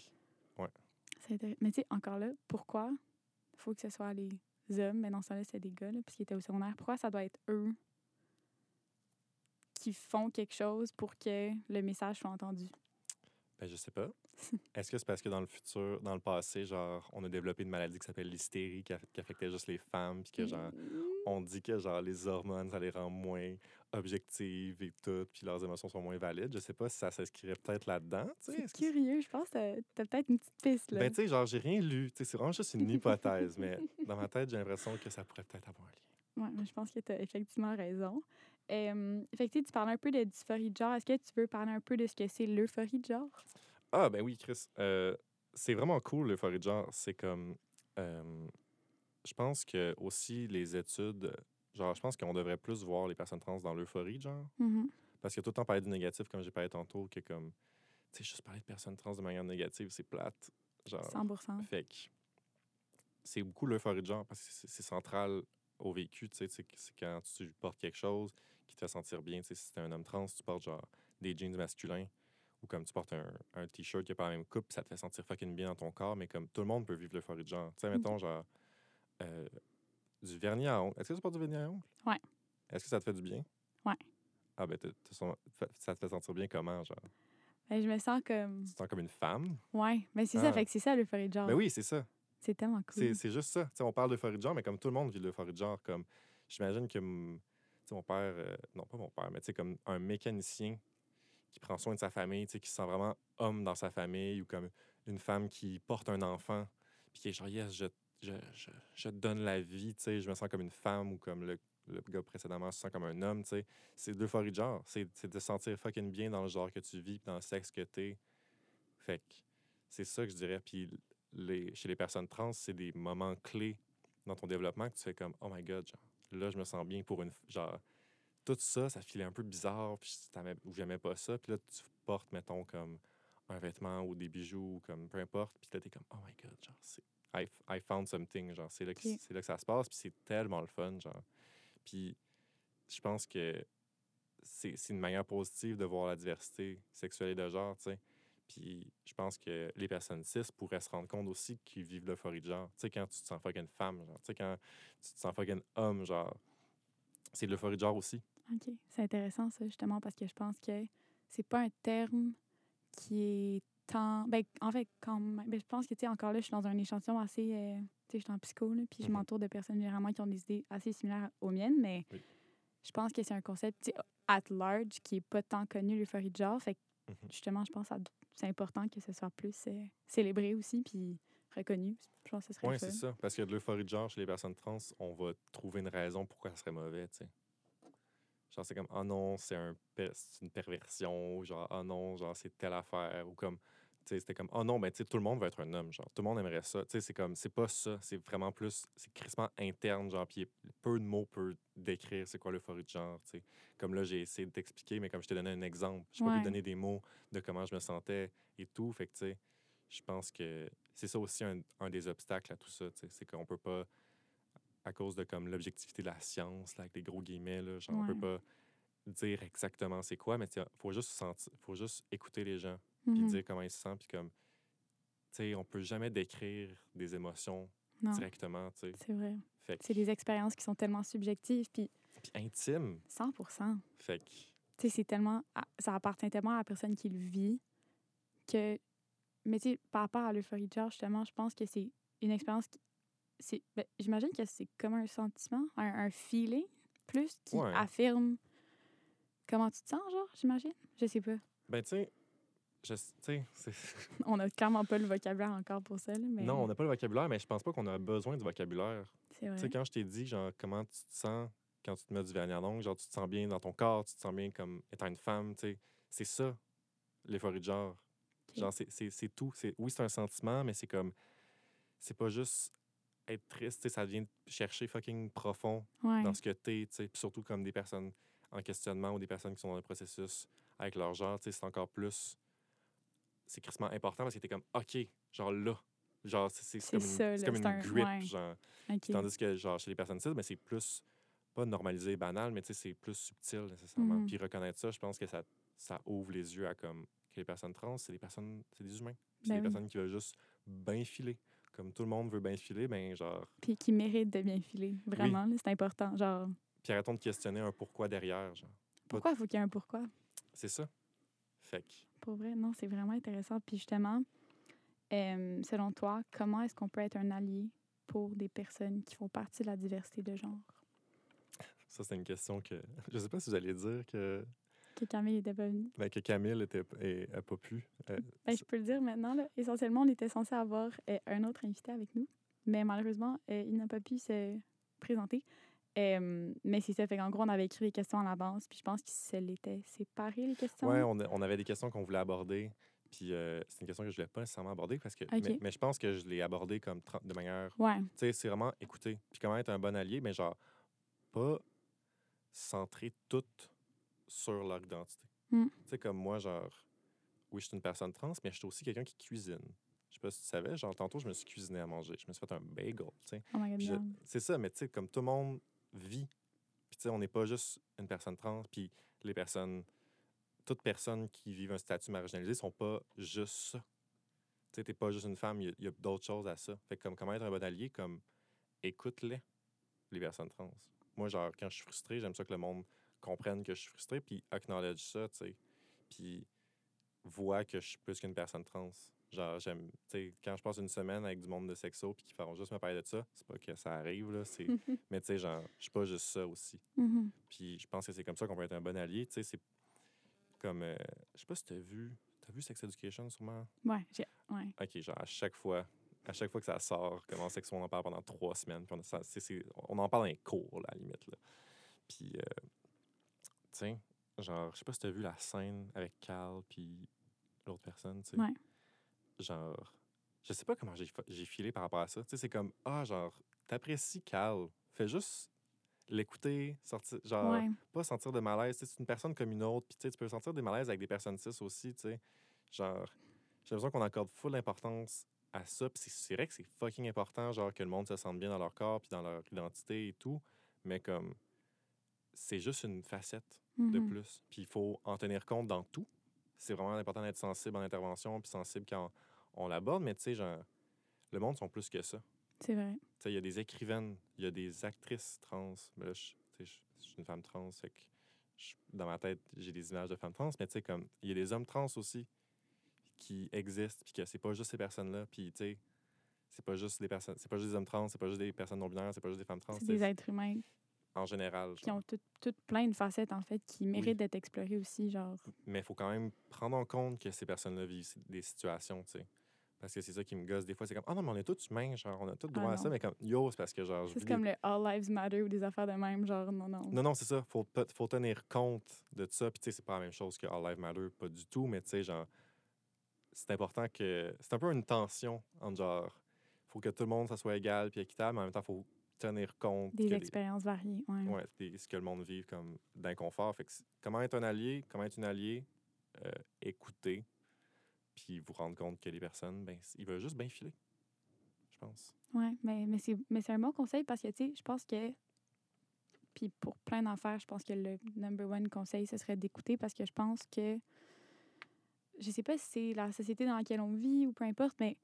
C'est intéressant. Mais tu sais, encore là, pourquoi il faut que ce soit les hommes, mais dans ce temps-là, c'est des gars, là, puisqu'ils étaient au secondaire. Pourquoi ça doit être eux qui font quelque chose pour que le message soit entendu? ben, je sais pas. Est-ce que c'est parce que dans le futur, dans le passé, genre, on a développé une maladie qui s'appelle l'hystérie, qui, qui affectait juste les femmes, puis que, genre, on dit que, genre, les hormones, ça les rend moins objectives et tout, puis leurs émotions sont moins valides. Je sais pas si ça s'inscrirait peut-être là-dedans. C'est curieux, je pense que t'as peut-être une petite piste, là. Ben, tu sais, genre, j'ai rien lu. C'est vraiment juste une hypothèse, mais dans ma tête, j'ai l'impression que ça pourrait peut-être avoir un lien. Mais je pense que tu as effectivement raison. Euh, que, tu parlais un peu de dysphorie de genre. Est-ce que tu veux parler un peu de ce que c'est l'euphorie de genre? Ah, ben oui, Chris. Euh, c'est vraiment cool, l'euphorie de genre. C'est comme. euh, je pense que aussi les études. Genre, je pense qu'on devrait plus voir les personnes trans dans l'euphorie genre. Mhm. Parce que tout le temps parler du négatif, comme j'ai parlé tantôt, que comme. Tu sais, juste parler de personnes trans de manière négative, c'est plate. Genre. 100% Fait que c'est beaucoup l'euphorie de genre parce que c'est central au vécu. Tu sais, c'est quand tu portes quelque chose qui te fait sentir bien. Tu sais, si t'es un homme trans, tu portes genre des jeans masculins ou comme tu portes un, un t-shirt qui n'a pas la même coupe, ça te fait sentir fucking bien dans ton corps. Mais comme tout le monde peut vivre l'euphorie de genre. Tu sais, mettons genre euh, du vernis à ongles. Est-ce que tu portes du vernis à ongles? Ouais. Est-ce que ça te fait du bien? Ouais. Ah ben, t'as son- fa- ça te fait sentir bien comment, genre? Ben, je me sens comme. Tu te sens comme une femme? Ouais, mais c'est Ah. ça, fait que c'est ça l'euphorie de genre. Ben oui, c'est ça. C'est tellement cool. C'est, juste ça. Tu sais, on parle d'euphorie de genre, mais comme tout le monde vit l'euphorie de genre, comme j'imagine que mm, tu sais, mon père, euh, non pas mon père, mais tu sais, comme un mécanicien qui prend soin de sa famille, tu sais, qui se sent vraiment homme dans sa famille, ou comme une femme qui porte un enfant, puis qui est genre, yes, je, je, je, donne la vie, tu sais, je me sens comme une femme, ou comme le, le gars précédemment se sent comme un homme, tu sais. C'est l'euphorie de genre. C'est de se sentir fucking bien dans le genre que tu vis, dans le sexe que t'es. Fait que c'est ça que je dirais. Puis les, chez les personnes trans, c'est des moments clés dans ton développement que tu fais comme, oh my god, genre, là, je me sens bien pour une. Genre, tout ça, ça filait un peu bizarre, puis ou j'aimais pas ça. Puis là, tu portes, mettons, comme un vêtement ou des bijoux, ou comme peu importe. Puis là, t'es comme, oh my god, genre, c'est. I, I found something, genre, c'est là, que, c'est là que ça se passe, puis c'est tellement le fun, genre. Puis je pense que c'est c'est une manière positive de voir la diversité sexuelle et de genre, tu sais. Puis je pense que les personnes cis pourraient se rendre compte aussi qu'ils vivent l'euphorie de genre. Tu sais, quand tu te sens fucking femme, genre. Tu sais, quand tu te sens fucking homme, genre. C'est de l'euphorie de genre aussi. OK. C'est intéressant, ça, justement, parce que je pense que c'est pas un terme qui est tant. Ben, en fait, quand même. ben, je pense que, tu sais, encore là, je suis dans un échantillon assez. euh, tu sais, je suis en psycho, là, puis je Mhm. m'entoure de personnes généralement qui ont des idées assez similaires aux miennes, mais Oui. je pense que c'est un concept, tu sais, at large, qui est pas tant connu, l'euphorie de genre. Fait que, Mhm. justement, je pense que c'est important que ce soit plus euh, célébré aussi, puis reconnu. Je pense que ce serait Oui, c'est ça. Parce que de l'euphorie de genre chez les personnes trans, on va trouver une raison pourquoi ça serait mauvais, tu sais. Genre, c'est comme, oh non, c'est un une perversion, genre, oh non, genre, c'est telle affaire, ou comme, tu sais, c'était comme, oh non, ben, tu sais, tout le monde veut être un homme, genre, tout le monde aimerait ça. Tu sais, c'est comme, c'est pas ça, c'est vraiment plus, c'est crissement interne, genre, puis peu de mots peuvent décrire c'est quoi l'euphorie de genre, tu sais. Comme là, j'ai essayé de t'expliquer, mais comme je t'ai donné un exemple, je peux Ouais. lui donner des mots de comment je me sentais et tout, fait que, tu sais, je pense que c'est ça aussi un, un des obstacles à tout ça, tu sais, c'est qu'on peut pas, à cause de comme l'objectivité de la science, là, avec les gros guillemets, là, genre, on peut pas dire exactement c'est quoi, mais il faut juste sentir, faut juste écouter les gens, puis Mhm. dire comment ils se sentent, puis comme, tu sais, on peut jamais décrire des émotions Non, directement, tu sais. c'est vrai. C'est des expériences qui sont tellement subjectives, puis puis intime, 100 fait que, Tu sais, c'est tellement. à- Ça appartient tellement à la personne qui le vit que. Mais tu sais, par rapport à l'euphorie de genre, justement, je pense que c'est une expérience qui. C'est ben, J'imagine que c'est comme un sentiment, un, un feeling plus qui Ouais. affirme comment tu te sens, genre, j'imagine? Je sais pas. ben, tu sais, je- On a clairement pas le vocabulaire encore pour ça, mais. non, on n'a pas le vocabulaire, mais je pense pas qu'on a besoin du vocabulaire. Tu sais, quand je t'ai dit, genre, comment tu te sens quand tu te mets du vernis à ongles, genre, tu te sens bien dans ton corps, tu te sens bien comme étant une femme, tu sais, c'est ça, l'euphorie de genre. Genre, c'est- tout. C'est- Oui, c'est un sentiment, mais c'est comme, c'est pas juste être triste, ça vient chercher fucking profond Ouais. dans ce que t'es, puis surtout comme des personnes en questionnement ou des personnes qui sont dans le processus avec leur genre, c'est encore plus, c'est crissement important parce que t'es comme, OK, genre là, genre, c'est- comme, une- ça, c'est là, comme une un- grip, ouais. genre. Ok. Puis Tandis que, genre, chez les personnes cis, ben, c'est plus, pas normalisé, banal, mais c'est plus subtil nécessairement. Mhm. Puis reconnaître ça, je pense que ça, ça ouvre les yeux à comme que les personnes trans, c'est des personnes, c'est des humains. C'est Ben des oui. personnes qui veulent juste bien filer. Comme tout le monde veut bien filer, ben genre. Puis qui mérite de bien filer. Vraiment, c'est important. Genre, Puis arrêtons de questionner un pourquoi derrière, genre. pourquoi il faut qu'il y ait un pourquoi? C'est ça. Fait que, Pour vrai, non, c'est vraiment intéressant. Puis justement, euh, selon toi, comment est-ce qu'on peut être un allié pour des personnes qui font partie de la diversité de genre? ça, c'est une question que. Je sais pas si vous allez dire que, Que Camille était pas venue. ben, que Camille était, est- a pas pu. Euh, Ben, je peux le dire maintenant. Là. Essentiellement, on était censé avoir euh, un autre invité avec nous, mais malheureusement, euh, il n'a pas pu se présenter. Mais c'est ça, fait qu'en gros, on avait écrit les questions à l'avance, puis je pense qu'il se l'était séparé, les questions. Ouais, on, avait des questions qu'on voulait aborder. Puis c'est une question que je voulais pas nécessairement aborder parce que. Ok. Mais, mais je pense que je l'ai abordée comme de manière. Ouais, Tu sais, c'est vraiment écouter. Puis comment être un bon allié, mais genre, pas centrer tout sur leur identité. Mm. Tu sais, comme moi, genre, oui, je suis une personne trans, mais je suis aussi quelqu'un qui cuisine. Je sais pas si tu savais, genre, tantôt, je me suis cuisiné à manger. Je me suis fait un bagel, tu sais. oh je-. C'est ça, mais tu sais, comme tout le monde vit. Puis tu sais, on n'est pas juste une personne trans, puis les personnes, toutes personnes qui vivent un statut marginalisé sont pas juste ça. Tu sais, t'es pas juste une femme, il y a- il y a, d'autres choses à ça. Fait que comme comment être un bon allié, comme écoute-les, les personnes trans. Moi, genre, quand je suis frustré, j'aime ça que le monde comprenne que je suis frustré, puis acknowledge ça, tu sais. Puis voit que je suis plus qu'une personne trans. Genre, j'aime, tu sais, quand je passe une semaine avec du monde de sexo, puis qu'ils font juste me parler de ça, c'est pas que ça arrive, là, c'est... Mais tu sais, genre, je suis pas juste ça aussi. Mhm. Puis je pense que c'est comme ça qu'on peut être un bon allié. Tu sais, c'est comme, euh, je sais pas si t'as vu, t'as vu Sex Education sûrement? Ouais, j'ai. Ouais. OK, genre à chaque fois, à chaque fois que ça sort, comment sexe, on en parle pendant trois semaines. Puis on, ça- c'est- c'est- on en parle dans les cours, là, à la limite. Là. Puis, euh, tiens, genre, je sais pas si t'as vu la scène avec Carl puis l'autre personne, tu sais. Ouais. Genre, je sais pas comment j'ai filé par rapport à ça. Tu sais, c'est comme, ah, genre, t'apprécies Carl, fais juste l'écouter, sortir, genre, ouais. pas sentir de malaise. Tu sais, C'est une personne comme une autre. Puis tu sais, tu peux sentir des malaises avec des personnes cis aussi. tu sais. Genre, j'ai l'impression qu'on accorde full importance à ça. Puis c'est- c'est vrai que c'est fucking important, genre, que le monde se sente bien dans leur corps puis dans leur identité et tout. Mais comme, c'est juste une facette de Mhm. plus. Puis il faut en tenir compte dans tout. C'est vraiment important d'être sensible en intervention puis sensible quand on l'aborde. Mais tu sais, genre, le monde sont plus que ça. C'est vrai. Tu sais, il y a des écrivaines, il y a des actrices trans. Mais là, je, suis une femme trans, fait que je- dans ma tête, j'ai des images de femmes trans. Mais tu sais, comme, il y a des hommes trans aussi qui existent, puis que c'est pas juste ces personnes-là. Puis, tu sais, c'est pas juste des personnes, c'est pas juste des hommes trans, c'est pas juste des personnes non-binaires, c'est pas juste des femmes trans. C'est des êtres humains En général. qui genre. ont toutes toutes plein de facettes, en fait, qui méritent d'être explorées aussi, genre. Mais il faut quand même prendre en compte que ces personnes-là vivent des situations, tu sais. Parce que c'est ça qui me gosse. Des fois, c'est comme, ah non, mais on est tous humains, genre, on a tous droit Ah à ça, mais comme, yo, c'est parce que, genre, C'est comme le All Lives Matter ou des affaires de même, genre, non, non. Non, non, c'est ça. Faut, faut tenir compte de ça. Puis, tu sais, c'est pas la même chose que All Life Matter, pas du tout, mais tu sais, genre, c'est important que. C'est un peu une tension entre genre, faut que tout le monde, ça soit égal puis équitable, mais en même temps, faut tenir compte Des les- expériences variées, ouais. ouais, des- ce que le monde vit comme d'inconfort. Fait que comment être un allié, comment être une alliée, euh, écouter, puis vous rendre compte que les personnes, ben, ils veulent juste bien filer, je pense. Ouais, mais, mais c'est un bon conseil parce que, tu sais, je pense que. Puis pour plein d'affaires, je pense que le number one conseil, ce serait d'écouter parce que je pense que. Je sais pas si c'est la société dans laquelle on vit ou peu importe, mais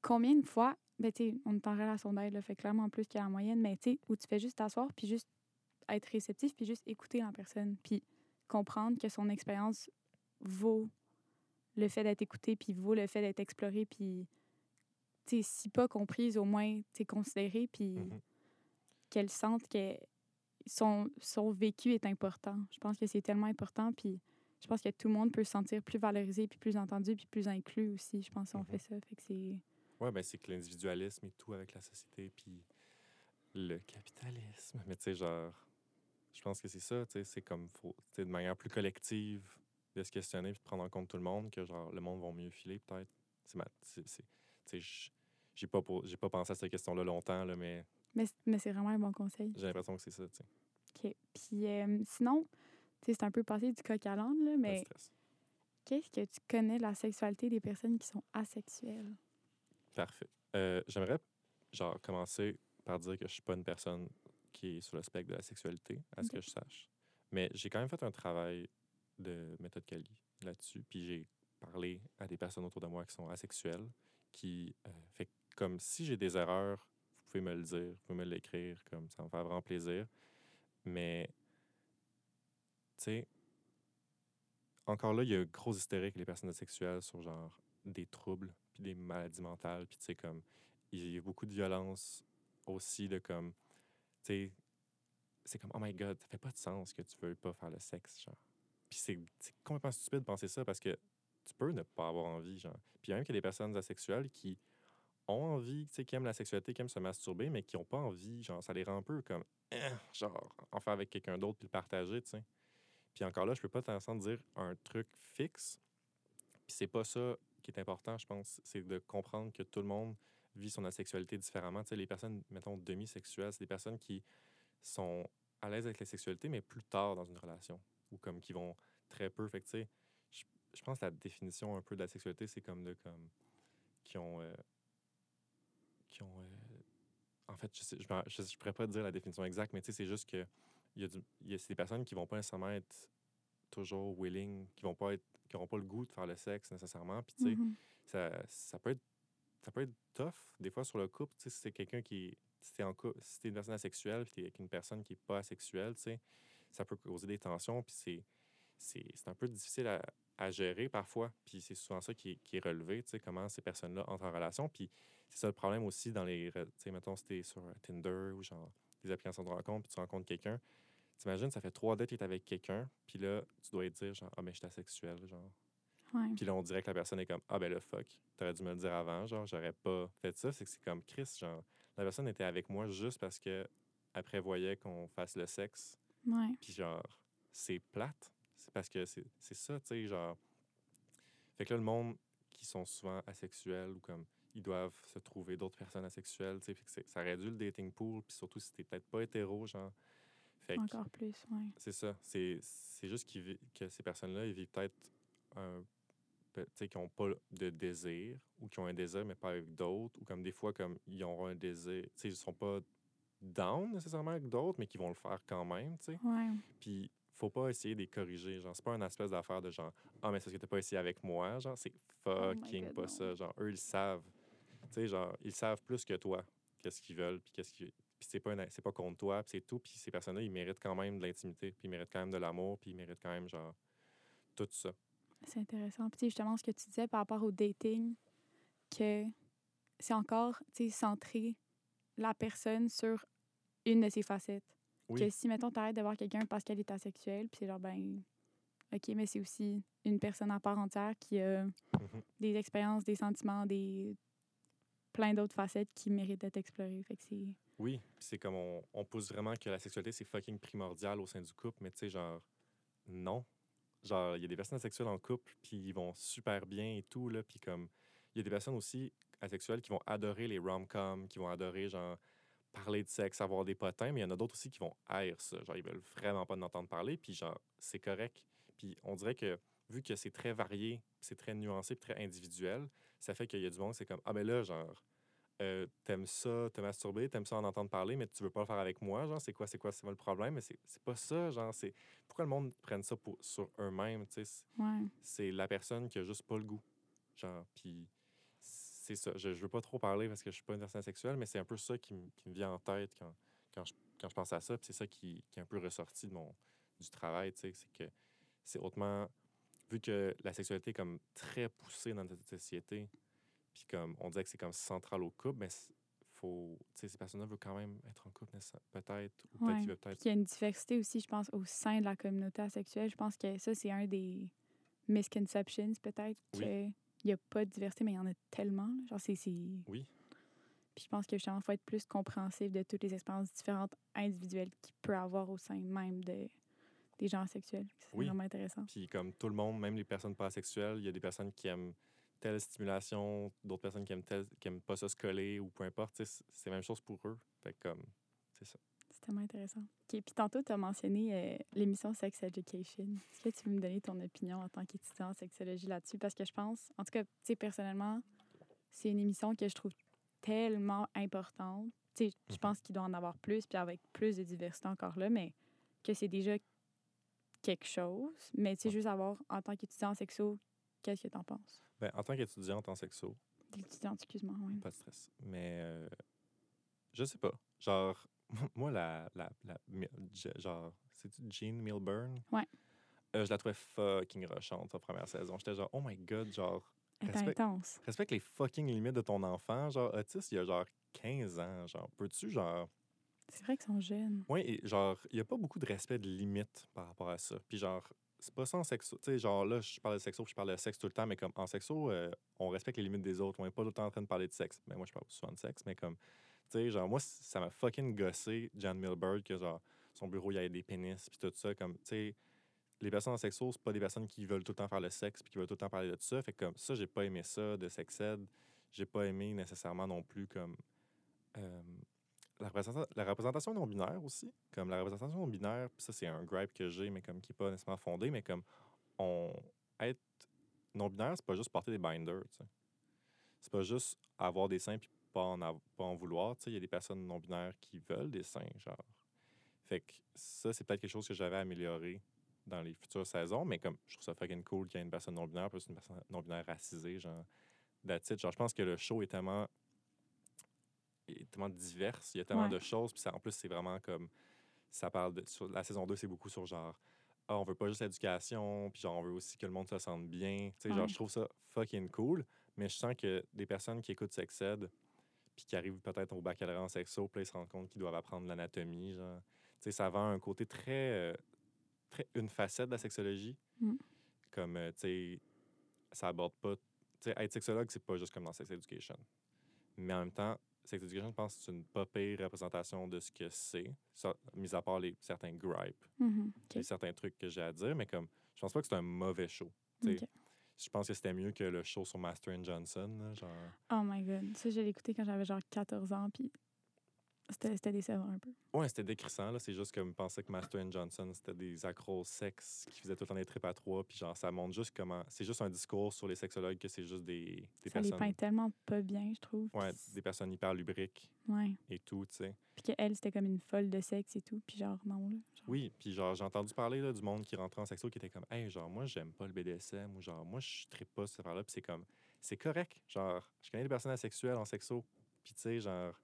combien de fois. Ben, tu on est en relation d'aide, fait clairement plus que la moyenne, mais tu sais, où tu fais juste t'asseoir puis juste être réceptif puis juste écouter la personne puis comprendre que son expérience vaut le fait d'être écouté puis vaut le fait d'être exploré puis tu sais, si pas comprise, au moins, tu considérée, puis Mhm. qu'elle sente que son, son vécu est important. Je pense que c'est tellement important, puis je pense que tout le monde peut se sentir plus valorisé, puis plus entendu, puis plus inclus aussi, je pense, si on Mhm. fait ça. Fait que c'est... Ouais, ben c'est que l'individualisme et tout avec la société, puis le capitalisme. Mais tu sais, genre, je pense que c'est ça, tu sais, c'est comme, faut, de manière plus collective, de se questionner puis de prendre en compte tout le monde, que genre, le monde va mieux filer, peut-être. C'est ma, tu sais, j'ai pas, pour- pas pensé à cette question-là longtemps, là, mais Mais, mais c'est vraiment un bon conseil. j'ai l'impression que c'est ça, tu sais. OK. Puis euh, sinon, tu sais, c'est un peu passé du coq à l'âne, là, mais qu'est-ce que tu connais de la sexualité des personnes qui sont asexuelles? Parfait. Euh, j'aimerais, genre, commencer par dire que je suis pas une personne qui est sur le spectre de la sexualité, à ce que je sache. Mais j'ai quand même fait un travail de méthode Cali là-dessus. Puis j'ai parlé à des personnes autour de moi qui sont asexuelles, qui euh, fait comme si j'ai des erreurs, vous pouvez me le dire, vous pouvez me l'écrire, comme ça me fait vraiment plaisir. Mais, tu sais, encore là, il y a un gros hystérique les personnes asexuelles sur genre des troubles puis des maladies mentales puis tu sais comme il y a beaucoup de violence aussi de comme tu sais c'est comme oh my god ça fait pas de sens que tu veux pas faire le sexe genre. Puis c'est complètement stupide de penser ça parce que tu peux ne pas avoir envie genre. Puis il y a même qu'il des personnes asexuelles qui ont envie tu sais qui aiment la sexualité qui aiment se masturber mais qui ont pas envie genre ça les rend un peu comme Eh, genre en faire avec quelqu'un d'autre puis le partager tu sais. Puis encore là je peux pas t'entendre dire un truc fixe puis c'est pas ça qui est important, je pense, c'est de comprendre que tout le monde vit son asexualité différemment. Tu sais, les personnes, mettons, demi-sexuelles, c'est des personnes qui sont à l'aise avec la sexualité, mais plus tard dans une relation, ou comme qui vont très peu. Fait que, je, pense que la définition un peu de la sexualité, c'est comme de, comme, qui ont, euh, qui ont, euh, en fait, je, sais, je, je, pourrais pas dire la définition exacte, mais c'est juste que il y a, du, y a des personnes qui vont pas nécessairement être toujours willing, qui vont pas être, qui n'auront pas le goût de faire le sexe nécessairement. Puis, tu sais, Mhm. ça, ça peut être ça peut être tough des fois sur le couple tu sais si c'est quelqu'un qui si t'es en couple si une personne asexuelle puis t'es avec une personne qui est pas asexuelle tu sais ça peut causer des tensions puis c'est c'est c'est un peu difficile à, à gérer parfois puis c'est souvent ça qui est, qui est relevé tu sais comment ces personnes là entrent en relation puis c'est ça le problème aussi dans les tu sais mettons si t'es sur Tinder ou genre des applications de rencontre puis tu rencontres quelqu'un t'imagines, ça fait trois dates que t'es avec quelqu'un, puis là, tu dois te dire, genre, ah, mais je suis asexuel, genre. Puis là, on dirait que la personne est comme, ah, ben là, fuck, t'aurais dû me le dire avant, genre, j'aurais pas fait ça. C'est que c'est comme Chris, genre, la personne était avec moi juste parce que elle prévoyait qu'on fasse le sexe, puis genre, c'est plate. C'est parce que c'est ça, tu sais, genre. Fait que là, le monde qui sont souvent asexuels ou comme ils doivent se trouver d'autres personnes asexuelles, tu sais, ça réduit le dating pool, puis surtout si t'es peut-être pas hétéro, genre. Fait que Encore plus, ouais. c'est ça. C'est c'est juste qu'ils vi- que ces personnes-là, ils vivent peut-être un. pe- Tu sais, qui n'ont pas de désir ou qui ont un désir, mais pas avec d'autres, ou comme des fois, comme ils auront un désir. Tu sais, ils sont pas down nécessairement avec d'autres, mais qui vont le faire quand même, tu sais. Ouais. Puis, faut pas essayer de les corriger. Genre, c'est pas une espèce d'affaire de genre, ah, mais c'est parce que t'as pas essayé avec moi. Genre, c'est Oh fucking pas non. ça. Genre, eux, ils savent. Tu sais, genre, ils savent plus que toi qu'est-ce qu'ils veulent, puis qu'est-ce qu'ils. Puis c'est pas, c'est pas contre toi, puis c'est tout. Puis ces personnes-là, ils méritent quand même de l'intimité, puis ils méritent quand même de l'amour, puis ils méritent quand même, genre, tout ça. C'est intéressant. Puis, justement, ce que tu disais par rapport au dating, que c'est encore, tu sais, centré la personne sur une de ses facettes. Oui. Que si, mettons, t'arrêtes de voir quelqu'un parce qu'elle est asexuelle, puis c'est genre, ben, OK, mais c'est aussi une personne à part entière qui a Mhm. des expériences, des sentiments, des plein d'autres facettes qui méritent d'être explorées. Fait. Oui, c'est comme on, on pousse vraiment que la sexualité, c'est fucking primordial au sein du couple, mais tu sais, genre, non. Genre, il y a des personnes asexuelles en couple, puis ils vont super bien et tout, là, puis comme, il y a des personnes aussi asexuelles qui vont adorer les rom-coms, qui vont adorer, genre, parler de sexe, avoir des potins, mais il y en a d'autres aussi qui vont haïr ça. Genre, ils veulent vraiment pas en entendre parler, puis genre, c'est correct. Puis on dirait que, vu que c'est très varié, c'est très nuancé, très individuel, ça fait qu'il y a du monde, c'est comme, ah, ben là, genre, euh, t'aimes ça, te masturber, t'aimes ça en entendre parler, mais tu veux pas le faire avec moi, genre, c'est quoi, c'est quoi, c'est le problème? Mais c'est pas ça, genre, c'est... Pourquoi le monde prenne ça pour, sur eux-mêmes, tu sais? c'est- Ouais. C'est la personne qui a juste pas le goût, genre, puis c'est ça. Je, je veux pas trop parler parce que je suis pas une personne sexuelle, mais c'est un peu ça qui, me- qui me vient en tête quand, quand, je, quand je pense à ça, puis c'est ça qui, qui est un peu ressorti de mon, du travail, tu sais, c'est que c'est hautement... Vu que la sexualité est comme très poussée dans notre société, puis comme on dirait que c'est comme central au couple, mais faut, tu sais, ces personnes-là veulent quand même être en couple, peut-être, ou peut-être Ouais. qu'il y a une diversité aussi, je pense, au sein de la communauté asexuelle. Je pense que ça, c'est un des misconceptions, peut-être, Oui. qu'il n'y a pas de diversité, mais il y en a tellement. là. Genre, c'est- Oui, Puis je pense que justement, il faut être plus compréhensif de toutes les expériences différentes individuelles qu'il peut avoir au sein même de, des gens asexuels. C'est Oui. vraiment intéressant. puis comme tout le monde, même les personnes pas sexuelles, il y a des personnes qui aiment telle stimulation, d'autres personnes qui aiment, telle, qui aiment pas ça se coller, ou peu importe, c'est- la même chose pour eux. Fait comme, c'est ça. C'est tellement intéressant. OK, puis tantôt, tu as mentionné euh, l'émission Sex Education. Est-ce que tu veux me donner ton opinion en tant qu'étudiant en sexologie là-dessus? Parce que je pense, en tout cas, tu sais, personnellement, c'est une émission que je trouve tellement importante. Tu sais, je Mhm. pense qu'il doit en avoir plus, puis avec plus de diversité encore là, mais que c'est déjà quelque chose. Mais tu sais, Ouais. juste savoir, en tant qu'étudiant en sexo, qu'est-ce que tu en penses? Ben, en tant qu'étudiante en sexo, L'étudiant, excuse-moi, oui. pas de stress. Mais euh, je sais pas. Genre, moi, la. la, la genre, c'est-tu Jean Milburn? Ouais. Euh, je la trouvais fucking rushante, sa première saison. J'étais genre, oh my god, genre, Elle est Respect- intense. respecte les fucking limites de ton enfant. Genre, Otis, il y a genre 15 ans. Genre, peux-tu, genre. C'est vrai qu'ils sont jeunes. Oui, et genre, il n'y a pas beaucoup de respect de limites par rapport à ça. Puis genre, c'est pas ça en sexo. Tu sais, genre là, je parle de sexo, puis je parle de sexe tout le temps, mais comme en sexo, euh, on respecte les limites des autres. On n'est pas tout le temps en train de parler de sexe. Mais moi, je parle souvent de sexe, mais comme, tu sais, genre, moi, ça m'a fucking gossé, Jan Milberg, que genre, son bureau, il y avait des pénis, puis tout ça. Comme, tu sais, les personnes en sexo, c'est pas des personnes qui veulent tout le temps faire le sexe, puis qui veulent tout le temps parler de ça. Fait que comme ça, j'ai pas aimé ça, de sex ed. J'ai pas aimé nécessairement non plus comme. euh, la, représenta- la représentation non binaire aussi. Comme la représentation non binaire, ça, c'est un gripe que j'ai, mais comme qui n'est pas nécessairement fondé, mais comme on. Être non binaire, c'est pas juste porter des binders, tu sais. C'est pas juste avoir des seins puis pas en, av- pas en vouloir. Il y a des personnes non binaires qui veulent des seins, genre. Fait que ça, c'est peut-être quelque chose que j'avais amélioré dans les futures saisons, mais comme je trouve ça fucking cool qu'il y ait une personne non binaire plus une personne non binaire racisée, genre. That's it. Genre, je pense que le show est tellement est tellement diverse, il y a tellement Ouais. de choses, puis ça, en plus, c'est vraiment comme ça parle de sur la saison 2, c'est beaucoup sur genre ah, on veut pas juste l'éducation, puis genre on veut aussi que le monde se sente bien. Tu sais, genre je trouve ça fucking cool, mais je sens que des personnes qui écoutent Sexed puis qui arrivent peut-être au baccalauréat en sexo, puis ils se rendent compte qu'ils doivent apprendre l'anatomie, genre. Tu sais, ça vend un côté très, euh, très une facette de la sexologie. Mm. Comme, euh, tu sais, ça aborde pas. Tu sais, être sexologue, c'est pas juste comme dans Sex Education. Mais en même temps, Sex Education, je pense que c'est une pas pire représentation de ce que c'est, mis à part les, certains gripes et OK. certains trucs que j'ai à dire, mais comme, je pense pas que c'est un mauvais show. tu sais. OK. Je pense que c'était mieux que le show sur Master and Johnson, là, genre. Oh my God. Ça, je l'ai écouté quand j'avais genre 14 ans, puis c'était c'était décevant un peu. Ouais, c'était décrissant, là. C'est juste que je pensais que Master Johnson, c'était des accros sexe qui faisaient tout le temps des trips à trois. Puis genre, ça montre juste comment. C'est juste un discours sur les sexologues que c'est juste des, des ça les personnes. peint tellement pas bien, je trouve. Ouais, des personnes hyper lubriques Ouais. et tout, tu sais. Puis qu'elle, c'était comme une folle de sexe et tout. Puis genre, non, là. Genre, Oui, puis genre, j'ai entendu parler là, du monde qui rentrait en sexo qui était comme, hey, genre, moi, j'aime pas le BDSM ou genre, moi, je tripe pas cette affaire-là. Puis c'est comme, c'est correct. Genre, je connais des personnes asexuelles en sexo. Puis tu sais, genre,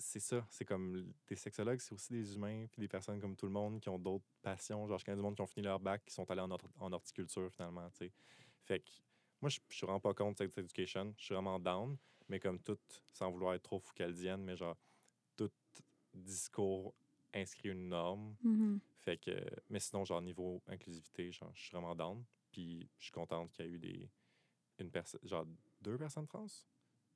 c'est ça. C'est comme des sexologues, c'est aussi des humains, puis des personnes comme tout le monde qui ont d'autres passions. Genre, je connais du monde qui ont fini leur bac, qui sont allés en, hort- en horticulture finalement, tu sais. Fait que moi, je suis vraiment pas contre Sex Education. Je suis vraiment down, mais comme tout, sans vouloir être trop foucaldienne, mais genre, tout discours inscrit une norme. Mhm. Fait que, mais sinon, genre, niveau inclusivité, genre, je suis vraiment down. Puis je suis contente qu'il y a eu des, une personne, genre, deux personnes trans?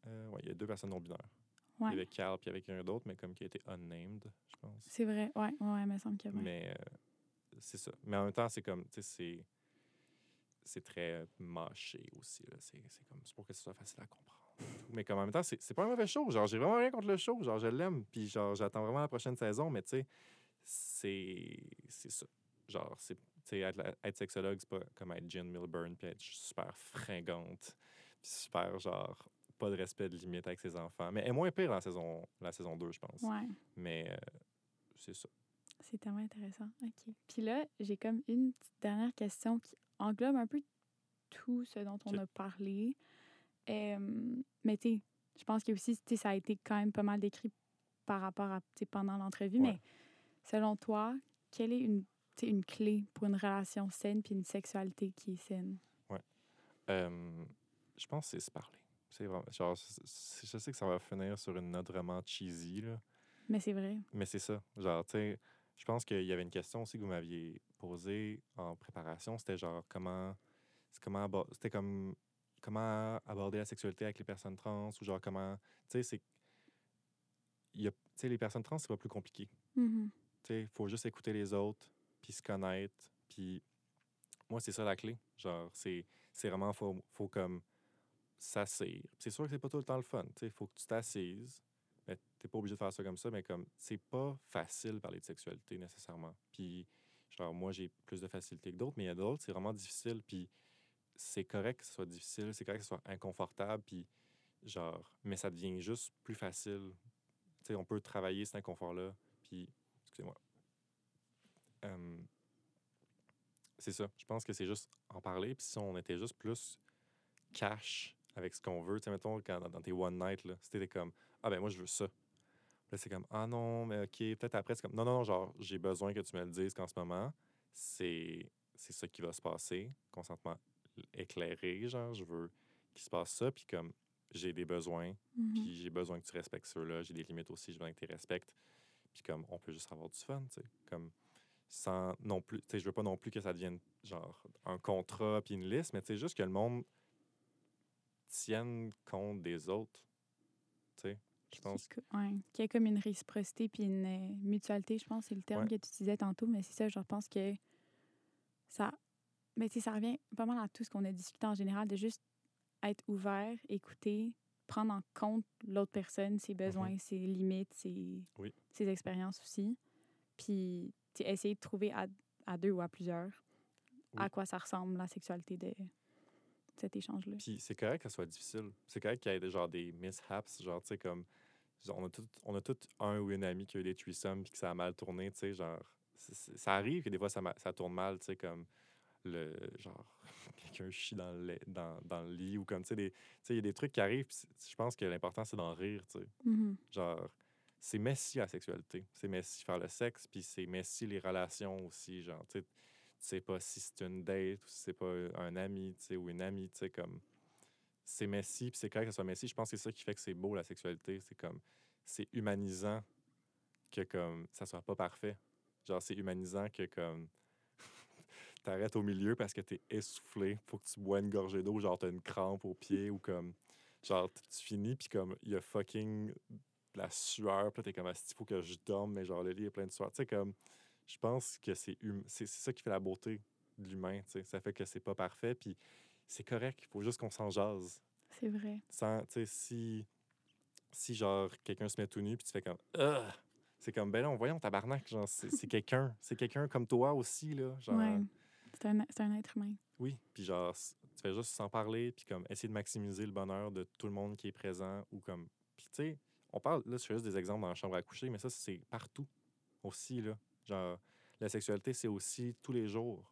Euh, ouais, il y a deux personnes non-binaires. Il Ouais. y avait Carl, puis il y avait quelqu'un d'autre, mais comme qui a été unnamed, je pense. C'est vrai. Ouais, ouais, ouais, il me semble que ouais. Mais euh, c'est ça. Mais en même temps, c'est comme, tu sais, c'est. C'est très mâché aussi. C'est comme, c'est pour que ce soit facile à comprendre. Mais comme en même temps, c'est pas un mauvais show. Genre, j'ai vraiment rien contre le show. Genre, je l'aime. Puis genre, j'attends vraiment la prochaine saison. Mais tu sais, c'est c'est ça. Genre, c'est. Tu sais, être, être sexologue, c'est pas comme être Jen Milburn puis être super fringante. Puis super, genre, pas de respect de limite avec ses enfants. Mais elle est moins pire dans la saison, la saison 2, je pense. Ouais. Mais euh, c'est ça. C'est tellement intéressant. OK. Puis là, j'ai comme une petite dernière question qui englobe un peu tout ce dont on a parlé. Euh, mais tu sais, je pense que aussi, tu sais, ça a été quand même pas mal décrit par rapport à, pendant l'entrevue. Ouais. Mais selon toi, quelle est une, une clé pour une relation saine puis une sexualité qui est saine? Euh, je pense que c'est se parler. C'est vraiment, genre, je sais que ça va finir sur une note vraiment cheesy, là, Mais c'est vrai. mais c'est ça. Genre, tu sais, je pense qu'il y avait une question aussi que vous m'aviez posée en préparation. C'était genre, comment. c'est comment C'était comme. Comment aborder la sexualité avec les personnes trans ou genre comment. Tu sais, c'est. Tu sais, les personnes trans, c'est pas plus compliqué. Mhm. Tu sais, il faut juste écouter les autres, puis se connaître. Puis moi, c'est ça la clé. Genre, c'est c'est vraiment, faut, faut comme s'assire. C'est sûr que c'est pas tout le temps le fun. Sais, faut que tu t'assises. Mais t'es pas obligé de faire ça comme ça, mais comme c'est pas facile parler de sexualité nécessairement. Puis, genre, moi, j'ai plus de facilité que d'autres, mais il y a d'autres, c'est vraiment difficile. Puis, c'est correct que ce soit difficile, c'est correct que ce soit inconfortable, puis, genre, mais ça devient juste plus facile. Tu sais, on peut travailler cet inconfort-là, puis, excusez-moi. C'est ça. Je pense que c'est juste en parler, puis si on était juste plus cash avec ce qu'on veut, tu sais, mettons, quand, dans, dans tes one night, là, c'était comme, ah ben moi, je veux ça. Là, c'est comme, ah non, mais OK, peut-être après, c'est comme, non, non, non, genre, j'ai besoin que tu me le dises qu'en ce moment, c'est c'est ça qui va se passer, consentement éclairé, genre, je veux qu'il se passe ça, puis comme, j'ai des besoins, Mhm. puis j'ai besoin que tu respectes ceux-là, j'ai des limites aussi, j'ai besoin que tu les respectes, puis comme, on peut juste avoir du fun, tu sais, comme, sans non plus, tu sais, je veux pas non plus que ça devienne, genre, un contrat puis une liste, mais tu sais, juste que le monde tienne compte des autres, tu sais, je pense. Qu'il ouais, qu'il y a comme une réciprocité puis une euh, mutualité, je pense, c'est le terme Ouais. que tu utilisais tantôt, mais c'est ça, je pense que ça. Mais tu sais, ça revient pas mal à tout ce qu'on a discuté en général, de juste être ouvert, écouter, prendre en compte l'autre personne, ses besoins, ses limites, ses, Mm-hmm. Oui. ses expériences aussi. Puis essayer de trouver à, à deux ou à plusieurs à quoi ça ressemble la sexualité de cet échange-là. Puis c'est correct que ça soit difficile. C'est correct qu'il y ait des, genre des mishaps, genre, tu sais, comme. on a tout, on a tout un ou une amie qui a eu des threesomes puis que ça a mal tourné, tu sais, genre. Ça arrive que des fois ça, ça tourne mal, tu sais, comme le. Genre, quelqu'un chie dans le, lait- dans, dans le lit ou comme, tu sais, des- il y a des trucs qui arrivent, je pense que l'important c'est d'en rire, tu sais. Mhm. Genre, c'est messy la sexualité. C'est messy faire le sexe, puis c'est messy les relations aussi. Genre, tu sais, tu sais pas si c'est une date ou si c'est pas un ami, tu sais, ou une amie, tu sais, comme. C'est messy, puis c'est correct que ça soit messy. Je pense que c'est ça qui fait que c'est beau, la sexualité. C'est comme. C'est humanisant que comme ça soit pas parfait. Genre, c'est humanisant que comme t'arrêtes au milieu parce que t'es essoufflé, faut que tu bois une gorgée d'eau, genre t'as une crampe au pied ou comme genre tu finis puis comme il y a fucking la sueur, puis t'es comme il faut que je dorme mais genre le lit est plein de sueur. Tu sais comme je pense que c'est hum- c'est c'est ça qui fait la beauté de l'humain, tu sais, ça fait que c'est pas parfait puis c'est correct, il faut juste qu'on s'en jase. C'est vrai. Sans tu sais si si genre quelqu'un se met tout nu puis tu fais comme Ugh! c'est comme ben non, voyons tabarnak, genre c'est c'est quelqu'un, c'est quelqu'un comme toi aussi là, genre Ouais. C'est un, c'est un être humain. oui, puis genre, tu fais juste s'en parler, puis comme essayer de maximiser le bonheur de tout le monde qui est présent, ou comme. Puis tu sais, on parle, là, je fais juste des exemples dans la chambre à coucher, mais ça, c'est partout aussi, là. Genre, la sexualité, c'est aussi tous les jours.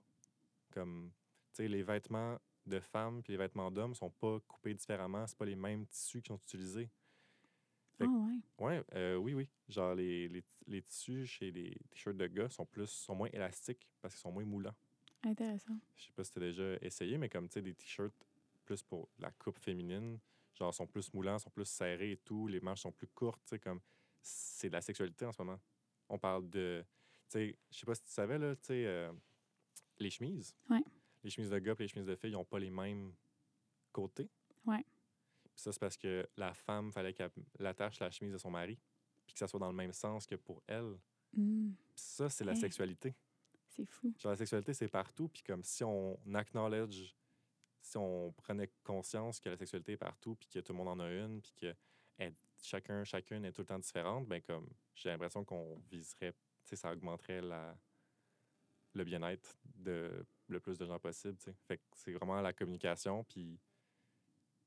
Comme, tu sais, les vêtements de femmes puis les vêtements d'hommes sont pas coupés différemment, c'est pas les mêmes tissus qui sont utilisés. Ah Fait ouais. Ouais, euh, oui, oui. Genre, les, les, les tissus chez les t-shirts de gars sont plus sont moins élastiques parce qu'ils sont moins moulants. Intéressant. Je sais pas si tu as déjà essayé, mais comme tu sais, des t-shirts plus pour la coupe féminine, genre sont plus moulants, sont plus serrés et tout, les manches sont plus courtes, tu sais, comme c'est de la sexualité en ce moment. On parle de, je sais pas si tu savais, là, euh, les chemises. Ouais. Les chemises de gars et les chemises de filles, n'ont pas les mêmes côtés. Ouais. Puis ça, c'est parce que la femme, fallait qu'elle attache la chemise de son mari, puis que ça soit dans le même sens que pour elle. Hmm, Puis ça, c'est la Hey. sexualité. c'est fou. Genre, la sexualité, c'est partout. Puis comme si on acknowledge, si on prenait conscience que la sexualité est partout, puis que tout le monde en a une, puis que elle- chacun, chacune est tout le temps différente, ben comme j'ai l'impression qu'on viserait, ça augmenterait la, le bien-être de le plus de gens possible, tu sais. Fait que c'est vraiment la communication, puis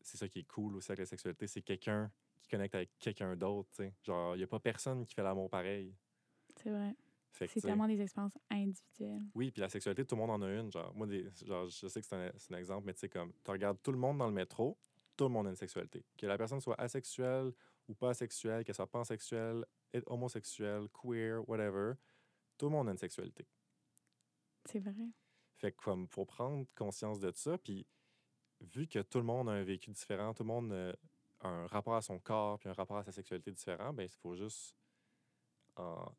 c'est ça qui est cool aussi avec la sexualité, c'est quelqu'un qui connecte avec quelqu'un d'autre. Genre, il n'y a pas personne qui fait l'amour pareil. C'est vrai. C'est tellement des expériences individuelles. oui, puis la sexualité, tout le monde en a une. Genre, moi, des, genre, je sais que c'est un, un exemple, mais tu sais, comme, tu regardes tout le monde dans le métro, tout le monde a une sexualité. Que la personne soit asexuelle ou pas asexuelle, qu'elle soit pansexuelle, et- homosexuelle, queer, whatever, tout le monde a une sexualité. C'est vrai. Fait que, comme, faut prendre conscience de ça, puis vu que tout le monde a un vécu différent, tout le monde a un rapport à son corps, puis un rapport à sa sexualité différent, ben il faut juste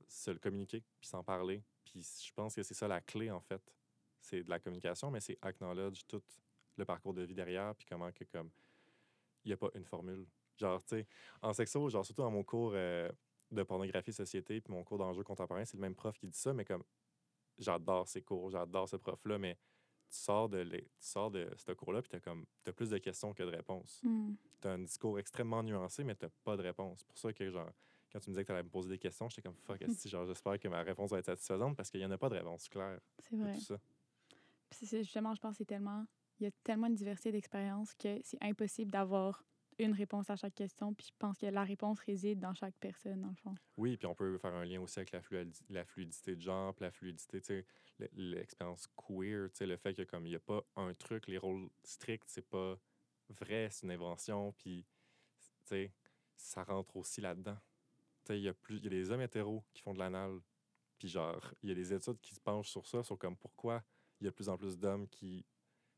se le communiquer, puis s'en parler. Puis je pense que c'est ça la clé, en fait. C'est de la communication, mais c'est acknowledge tout le parcours de vie derrière, puis comment que, comme, il n'y a pas une formule. Genre, tu sais, en sexo, genre, surtout dans mon cours euh, de pornographie société, puis mon cours d'enjeux contemporains, c'est le même prof qui dit ça, mais comme, j'adore ces cours, j'adore ce prof-là, mais tu sors de, les- tu sors de ce cours-là, puis tu as, t'as plus de questions que de réponses. Hmm. Tu as un discours extrêmement nuancé, mais tu pas de réponse. C'est pour ça que, genre, quand tu me disais que tu allais me poser des questions, j'étais comme fuck, esti, genre, j'espère que ma réponse va être satisfaisante parce qu'il n'y en a pas de réponse claire C'est vrai. tout ça. Puis c'est justement, je pense que c'est tellement. Il y a tellement de diversité d'expériences que c'est impossible d'avoir une réponse à chaque question. Puis je pense que la réponse réside dans chaque personne, dans le fond. Oui, puis on peut faire un lien aussi avec la, fluidi- la fluidité de genre, puis la fluidité, tu sais, l'expérience queer, tu sais, le fait que comme il n'y a pas un truc, les rôles stricts, c'est pas vrai, c'est une invention, puis, tu sais, ça rentre aussi là-dedans. Tu sais, il y a plus, y a des hommes hétéros qui font de l'anal, puis genre, il y a des études qui se penchent sur ça, sur comme pourquoi il y a de plus en plus d'hommes qui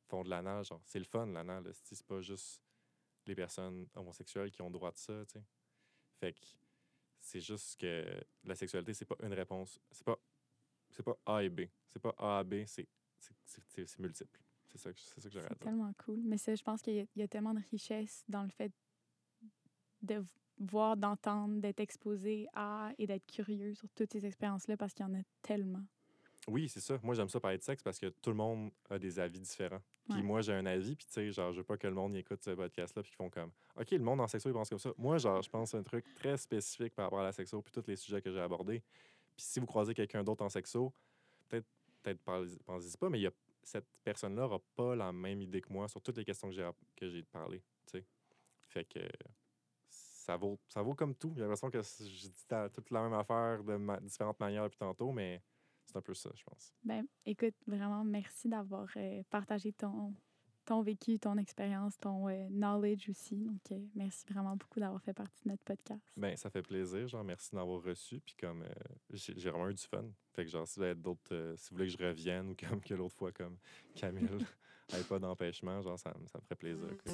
font de l'anal, genre, c'est le fun, l'anal, c'est pas juste les personnes homosexuelles qui ont droit de ça, tu sais. Fait que c'est juste que la sexualité, c'est pas une réponse. C'est pas, c'est pas A et B. C'est pas A à B, c'est, c'est, c'est- c'est- c'est multiple. C'est ça, que- c'est ça que j'aurais à C'est dire. tellement cool. Mais ça, je pense qu'il y, a- il y a tellement de richesse dans le fait de voir, d'entendre, d'être exposé à et d'être curieux sur toutes ces expériences-là parce qu'il y en a tellement. Oui, c'est ça. Moi, j'aime ça parler de sexe parce que tout le monde a des avis différents. Puis Ouais. moi, j'ai un avis, puis tu sais, genre, je veux pas que le monde y écoute ce podcast-là, puis qu'ils font comme, OK, le monde en sexo, il pense comme ça. Moi, genre, je pense à un truc très spécifique par rapport à la sexo, puis tous les sujets que j'ai abordés. Puis si vous croisez quelqu'un d'autre en sexo, peut-être, peut-être pensez-y pas, mais il y a, cette personne-là n'aura pas la même idée que moi sur toutes les questions que j'ai, que j'ai parlé, tu sais. Fait que ça vaut, ça vaut comme tout. J'ai l'impression que je dis toute la même affaire de ma- différentes manières depuis tantôt, mais c'est un peu ça, je pense. Ben, écoute, vraiment, merci d'avoir euh, partagé ton, ton vécu, ton expérience, ton euh, knowledge aussi. Donc, euh, merci vraiment beaucoup d'avoir fait partie de notre podcast. Ben, ça fait plaisir. Genre, merci d'avoir reçu. Puis comme, euh, j'ai j'ai vraiment eu du fun. Fait que genre, si vous avez d'autres, si vous voulez que je revienne ou comme que l'autre fois, comme Camille, n'avait pas d'empêchement, genre, ça, me- ça me ferait plaisir. que-